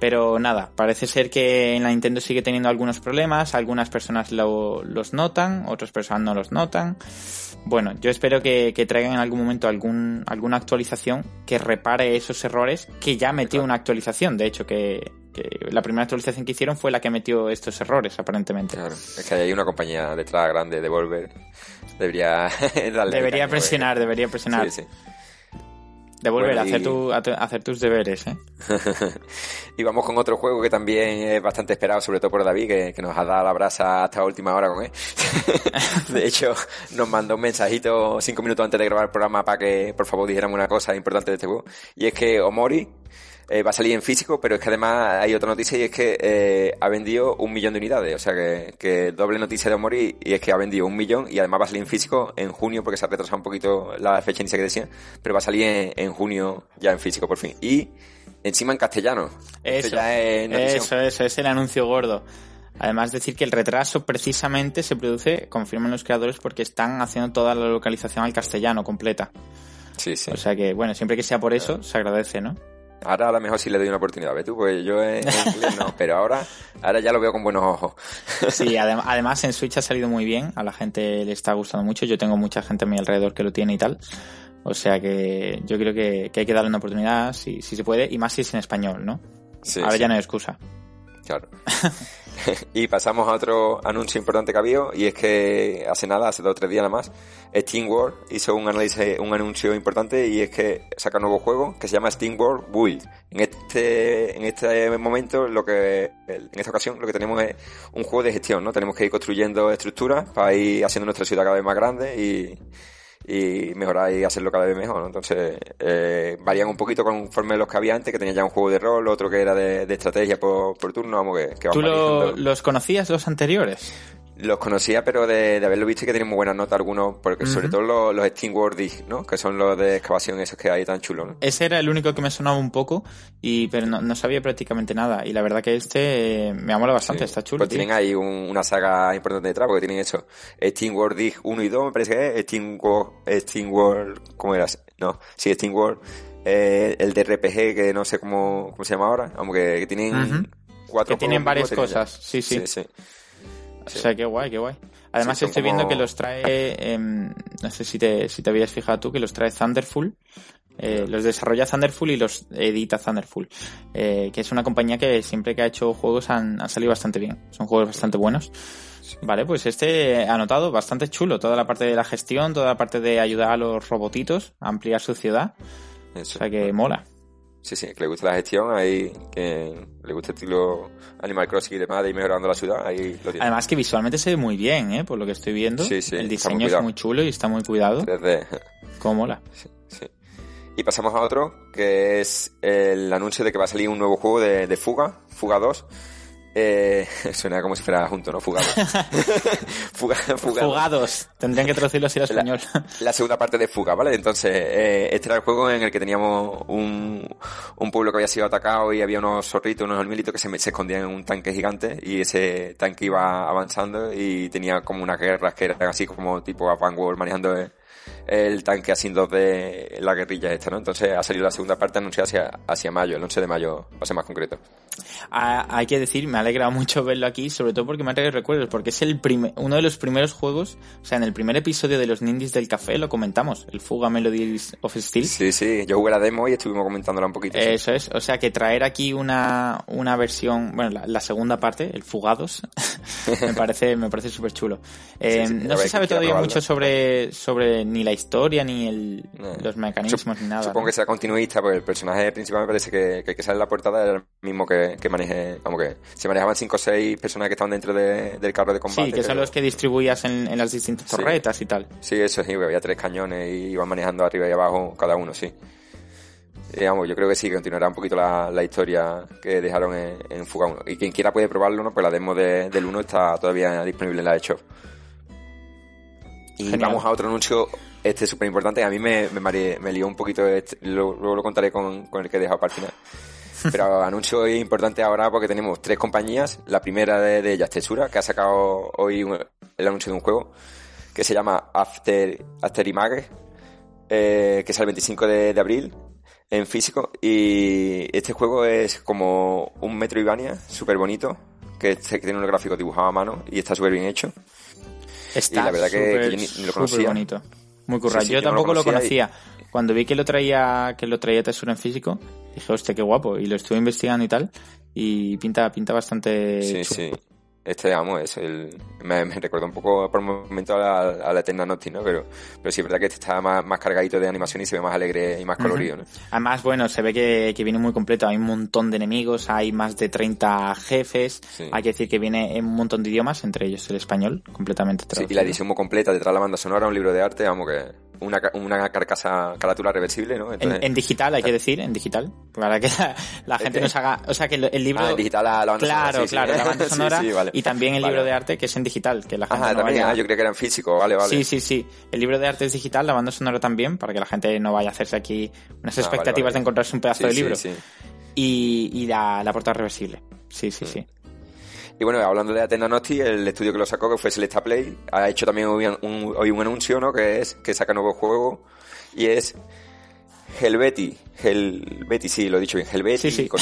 Pero nada, parece ser que en la Nintendo sigue teniendo algunos problemas, algunas personas lo, los notan, otras personas no los notan. Bueno, yo espero que, que traigan en algún momento algún, alguna actualización que repare esos errores, que ya metió una actualización, de hecho, que, la primera actualización que hicieron fue la que metió estos errores, aparentemente. Claro, es que hay una compañía detrás grande de Volver. Debería Debería presionar, debería presionar. Sí, sí. De volver a, hacer tu, hacer tus deberes, ¿eh? y vamos con otro juego que también es bastante esperado, sobre todo por David, que, nos ha dado la brasa hasta última hora con él. de hecho, nos mandó un mensajito cinco minutos antes de grabar el programa para que, por favor, dijéramos una cosa importante de este juego. Y es que Omori, eh, va a salir en físico, pero es que además hay otra noticia y es que eh, ha vendido un millón de unidades. O sea que, doble noticia de morir y es que ha vendido un millón y además va a salir en físico en junio porque se ha retrasado un poquito la fecha inicial que decía, pero va a salir en, junio ya en físico por fin. Y encima en castellano. Eso, eso, eso, es el anuncio gordo. Además decir que el retraso precisamente se produce, confirman los creadores, porque están haciendo toda la localización al castellano completa. Sí, sí. O sea que, bueno, siempre que sea por eso, se agradece, ¿no? Ahora a lo mejor sí le doy una oportunidad, ¿ves tú? Pues yo en, inglés no, pero ahora, ahora ya lo veo con buenos ojos. Sí, además en Switch ha salido muy bien, a la gente le está gustando mucho, yo tengo mucha gente a mi alrededor que lo tiene y tal. O sea que yo creo que, hay que darle una oportunidad si, si se puede, y más si es en español, ¿no? Sí, ahora ya no hay excusa. Claro. y pasamos a otro anuncio importante que había y es que hace nada, hace dos o tres días nada más, Steam World hizo un análisis, un anuncio importante y es que saca un nuevo juego que se llama Steam World Build. En este, en este momento, lo que, en esta ocasión, lo que tenemos es un juego de gestión, ¿no? Tenemos que ir construyendo estructuras para ir haciendo nuestra ciudad cada vez más grande y, y mejorar y hacerlo cada vez mejor. Entonces, eh, varían un poquito conforme los que había antes, que tenía ya un juego de rol, otro que era de, estrategia por, turno, vamos, que, que ¿Tú los conocías los anteriores? Los conocía, pero de, haberlo visto que tienen muy buenas notas algunos, porque sobre todo los, los Steam World ¿no? Que son los de excavación esos que hay tan chulos, ¿no? Ese era el único que me sonaba un poco, y pero no, sabía prácticamente nada. Y la verdad que este eh, me ha bastante, está chulo. Pues tienen ahí una saga importante detrás, porque tienen eso. Steam World Dig 1 y 2, me parece que es. Steam World, Steam World, ¿cómo era? No, sí, Steam World. Eh, el de RPG, que no sé cómo, cómo se llama ahora, aunque que tienen cuatro Que tienen varias cosas, sí, sí. sí, sí. O sea, qué guay, qué guay. Además estoy viendo que los trae, em, no sé si te, si te habías fijado tú, que los trae Thunderful. Eh, los desarrolla Thunderful y los edita Thunderful. Eh, que es una compañía que siempre que ha hecho juegos han, han salido bastante bien. Son juegos bastante buenos. Vale, pues este ha notado bastante chulo. Toda la parte de la gestión, toda la parte de ayudar a los robotitos a ampliar su ciudad. O sea que mola. Sí, sí, que le gusta la gestión, ahí, que le gusta el estilo Animal Crossing y demás, de ir mejorando la ciudad, ahí lo tiene. Además que visualmente se ve muy bien, ¿eh? Por lo que estoy viendo. Sí, sí. El diseño es muy chulo y está muy cuidado. ¿Cómo mola? Sí, sí. Y pasamos a otro, que es el anuncio de que va a salir un nuevo juego de, de Fuga, Fuga 2, eh, suena como si fuera junto, ¿no? Fugados. Fugados. Tendrían que traducirlo así al español. La, segunda parte de Fuga, ¿vale? Entonces, eh, este era el juego en el que teníamos un, un pueblo que había sido atacado y había unos zorritos, unos hormilitos que se, se escondían en un tanque gigante y ese tanque iba avanzando y tenía como unas guerras que eran así como tipo a Vanguard manejando el tanque así dos de la guerrilla esta, ¿no? Entonces ha salido la segunda parte anunciada hacia, hacia mayo, el 11 de mayo, va a ser más concreto. Ah, hay que decir, me ha alegrado mucho verlo aquí, sobre todo porque me ha traído recuerdos, porque es el primer, uno de los primeros juegos, o sea, en el primer episodio de los Nindies del Café lo comentamos, el Fuga Melodies of Steel. Sí, sí, yo jugué la demo y estuvimos comentándola un poquito. Eso es, o sea que traer aquí una, una versión, bueno, la, segunda parte, el Fugados, me parece, me parece súper chulo. Eh, no se sabe todavía mucho sobre, sobre ni la historia, ni el, los mecanismos, ni nada. Supongo que sea continuista, porque el personaje principal me parece que, que, que sale en la portada es el mismo que, que maneje, como que se manejaban cinco o seis personas que estaban dentro del carro de combate. Sí, que son los que distribuías en, las distintas torretas y tal. Sí, eso sí, había tres cañones y iban manejando arriba y abajo cada uno, sí. Digamos, yo creo que sí, que continuará un poquito la, la historia que dejaron en, en, Fuga 1. Y quien quiera puede probarlo, ¿no? Pues la demo de, del 1 está todavía disponible en la eShop. Y vamos a otro anuncio, este es súper importante, a mí me, me, me lió un poquito, este, luego lo, contaré con, con, el que he dejado para el final. Pero anuncio importante ahora porque tenemos tres compañías, la primera de, de ellas, Tesura, que ha sacado hoy un, el anuncio de un juego que se llama After, After Image, eh, que sale el 25 de, de abril en físico y este juego es como un Metroidvania súper bonito que, que tiene un gráfico dibujado a mano y está súper bien hecho Está y la verdad que, que ni lo conocía. bonito. Muy currado. Sí, sí, yo tampoco lo conocía. Y... Cuando vi que lo traía, que lo traía Tesura en físico, dije, hostia, qué guapo. Y lo estuve investigando y tal. Y pinta, pinta bastante. Sí, chulo. sí. Este, vamos, es el, me, me recuerda un poco por un momento a la, a la Eterna Noctis, ¿no? Pero, pero sí es verdad que este está más, más cargadito de animación y se ve más alegre y más colorido. ¿no? Además, bueno, se ve que, que, viene muy completo. Hay un montón de enemigos, hay más de 30 jefes. Sí. Hay que decir que viene en un montón de idiomas, entre ellos el español, completamente traducido. Sí, y la edición muy completa, detrás de la banda sonora, un libro de arte, vamos que una, una carcasa, carátula reversible, ¿no? Entonces, en, en, digital, hay que decir, en digital, para que la, la gente nos haga, o sea, que el, el libro... Ah, en digital la, la banda claro, sonora. Claro, claro, la banda sonora sí, sí, vale. y también el vale. libro de arte que es en digital, que la gente ah, no también, vaya... ah, yo creía que era en físico, vale, vale. Sí, sí, sí, el libro de arte es digital, la banda sonora también, para que la gente no vaya a hacerse aquí unas expectativas ah, vale, de encontrarse un pedazo sí, de libro. Sí, y, y la, la portada reversible, sí, sí, sí. Y bueno, hablando de Athena Nosti, el estudio que lo sacó, que fue Selecta Play, ha hecho también hoy un, hoy un anuncio, ¿no? Que es que saca nuevo juego y es Helveti, Helveti, sí, lo he dicho bien, Helveti sí, sí. con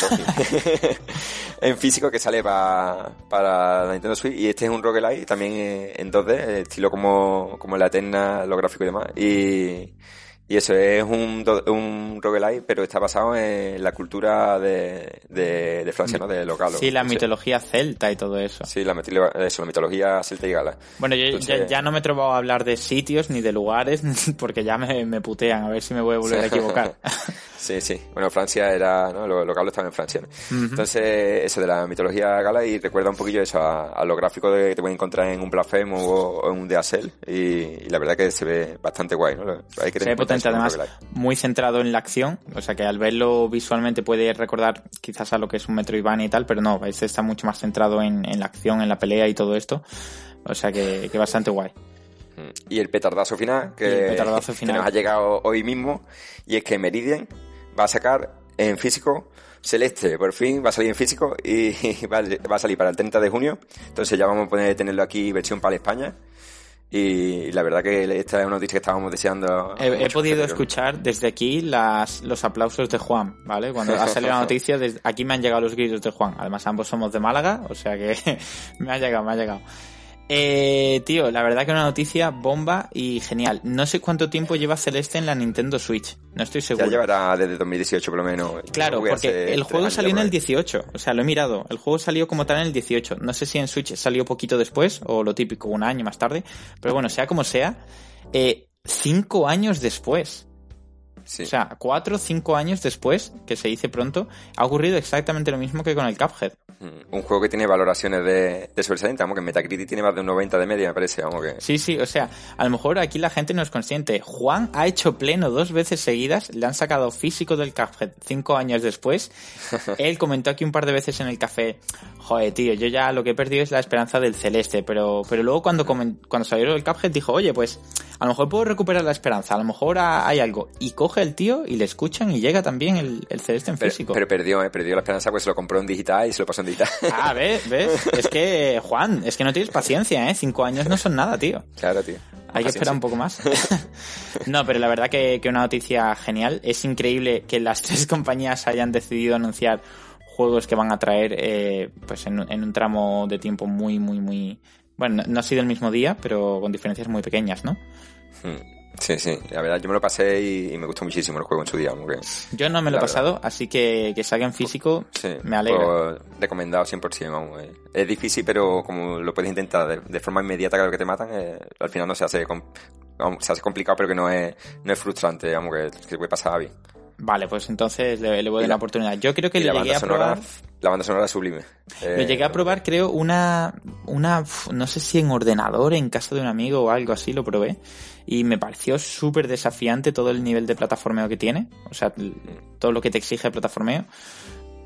en físico que sale pa, para la Nintendo Switch y este es un roguelike también en 2D, estilo como, como la Eterna, lo gráfico y demás. Y, y eso es un, un roguelike, pero está basado en la cultura de, de, de Francia, ¿no? De local. Sí, la mitología celta y todo eso. Sí, la, eso, la mitología celta y gala. Bueno, yo Entonces... ya, ya, no me he trovado a hablar de sitios ni de lugares, porque ya me, me putean, a ver si me voy a volver a equivocar. sí, sí. Bueno, Francia era, ¿no? Los lo estaba en Francia. ¿no? Uh -huh. Entonces, eso de la mitología gala y recuerda un poquillo eso a, a lo gráfico de, que te puedes encontrar en un Blasphemo o, o en un Deacel y, y, la verdad que se ve bastante guay, ¿no? Hay que tener además muy centrado en la acción, o sea que al verlo visualmente puede recordar quizás a lo que es un Metroidvania y tal, pero no, este está mucho más centrado en, en la acción, en la pelea y todo esto, o sea que, que bastante guay. Y el petardazo final, que, petardazo final. que nos ha llegado hoy mismo, y es que Meridian va a sacar en físico Celeste, por fin va a salir en físico y va a salir para el 30 de junio. Entonces ya vamos a poder tenerlo aquí versión para España. Y la verdad que esta es una noticia que estábamos deseando. He, he podido escuchar desde aquí las, los aplausos de Juan, ¿vale? Cuando ha salido la noticia, desde aquí me han llegado los gritos de Juan. Además, ambos somos de Málaga, o sea que me ha llegado, me ha llegado. Eh, tío, la verdad que una noticia bomba y genial. No sé cuánto tiempo lleva Celeste en la Nintendo Switch. No estoy seguro. Ya llevará desde 2018 por lo menos. Claro, porque el juego salió en el 18. O sea, lo he mirado. El juego salió como tal en el 18. No sé si en Switch salió poquito después o lo típico, un año más tarde. Pero bueno, sea como sea, eh, cinco años después. Sí. O sea, cuatro o cinco años después, que se dice pronto, ha ocurrido exactamente lo mismo que con el Cuphead. Un juego que tiene valoraciones de, de sobresaliente, vamos, que Metacritic tiene más de un 90 de media, me parece, vamos que... Sí, sí, o sea, a lo mejor aquí la gente no es consciente. Juan ha hecho pleno dos veces seguidas, le han sacado físico del café cinco años después. Él comentó aquí un par de veces en el café, joder, tío, yo ya lo que he perdido es la esperanza del celeste, pero, pero luego cuando, cuando salió el Cuphead dijo, oye, pues a lo mejor puedo recuperar la esperanza, a lo mejor hay algo. Y coge el tío y le escuchan y llega también el, el celeste en físico. Pero, perdió, eh, perdió la esperanza, pues se lo compró en digital y se lo pasó en digital. Ah, ¿ves? ¿ves? Es que, Juan, es que no tienes paciencia, ¿eh? Cinco años no son nada, tío. Claro, tío. Hay que esperar un poco más. no, pero la verdad que, que una noticia genial. Es increíble que las tres compañías hayan decidido anunciar juegos que van a traer eh, pues en, un tramo de tiempo muy, muy, muy... Bueno, no ha sido el mismo día, pero con diferencias muy pequeñas, ¿no? Hmm. Sí, sí, la verdad yo me lo pasé y, me gustó muchísimo el juego en su día. yo no me lo he pasado, así que que salga en físico me alegra. Pues, recomendado 100%, vamos. Eh. Es difícil, pero como lo puedes intentar de, forma inmediata, claro que te matan, eh, al final no se hace, se hace complicado, pero que no es, no es frustrante, vamos, que, que puede pasar bien. Vale, pues entonces le, voy a dar la, oportunidad. Yo creo que le llegué a probar. La banda sonora sublime. lo llegué a probar, creo, una. una no sé si en ordenador, en casa de un amigo o algo así, lo probé. Y me pareció súper desafiante todo el nivel de plataformeo que tiene. O sea, todo lo que te exige el plataformeo.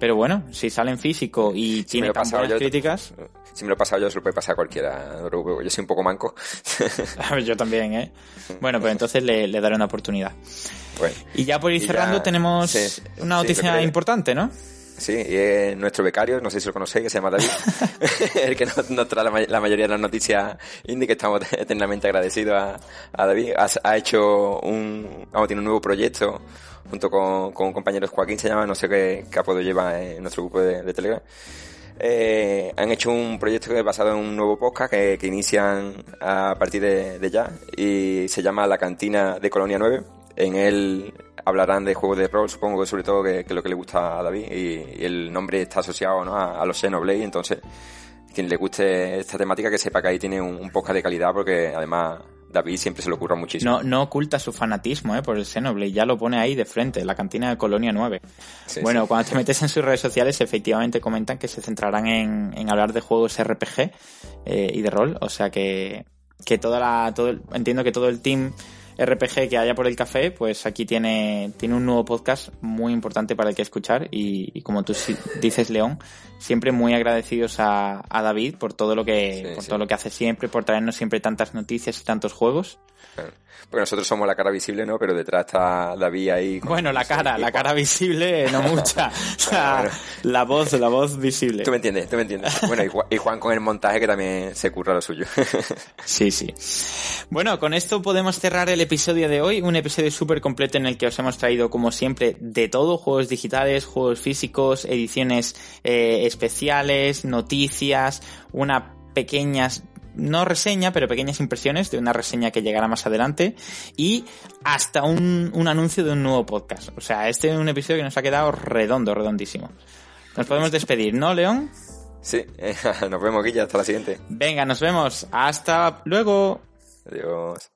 Pero bueno, si sale en físico y tiene tan buenas críticas. Si me lo he pasado yo, se lo puede pasar a cualquiera. Yo soy un poco manco. yo también, ¿eh? Bueno, pues entonces le, daré una oportunidad. y ya por ir cerrando, tenemos una noticia importante, ¿no? Sí, y es nuestro becario, no sé si lo conocéis, que se llama David, el que nos, trae la, mayoría de las noticias indie, que estamos eternamente agradecidos a, David. Ha, hecho un, vamos, tiene un nuevo proyecto junto con, con un compañero Joaquín se llama, no sé qué, qué apodo lleva en nuestro grupo de, Telegram. Eh, han hecho un proyecto que es basado en un nuevo podcast que, que inician a partir de, ya y se llama La Cantina de Colonia 9. En él hablarán de juegos de rol, supongo que sobre todo que, es lo que le gusta a David y, el nombre está asociado ¿no? a, los Xenoblade, entonces quien le guste esta temática que sepa que ahí tiene un, un podcast de calidad porque además David siempre se lo ocurra muchísimo. No, no oculta su fanatismo ¿eh? por el Xenoblade, ya lo pone ahí de frente, la cantina de Colonia 9. bueno, cuando te metes en sus redes sociales, efectivamente comentan que se centrarán en, hablar de juegos RPG eh, y de rol, o sea que, que toda la, todo entiendo que todo el team RPG que haya por el café, pues aquí tiene, tiene un nuevo podcast muy importante para el que escuchar y, como tú dices, León, siempre muy agradecidos a, a David por todo lo que, por todo lo que hace siempre, por traernos siempre tantas noticias y tantos juegos. Porque nosotros somos la cara visible, ¿no? Pero detrás está David ahí. Bueno, la cara, la cara visible, no mucha. o sea, la voz, la voz visible. Tú me entiendes, tú me entiendes. Bueno, y Juan con el montaje que también se curra lo suyo. sí, sí. Bueno, con esto podemos cerrar el episodio de hoy. Un episodio súper completo en el que os hemos traído, como siempre, de todo. Juegos digitales, juegos físicos, ediciones eh, especiales, noticias, una pequeñas no reseña, pero pequeñas impresiones de una reseña que llegará más adelante y hasta un, un anuncio de un nuevo podcast. O sea, este es un episodio que nos ha quedado redondo, redondísimo. Nos podemos despedir, ¿no, León? Sí, nos vemos, Guilla, hasta la siguiente. Venga, nos vemos. Hasta luego. Adiós.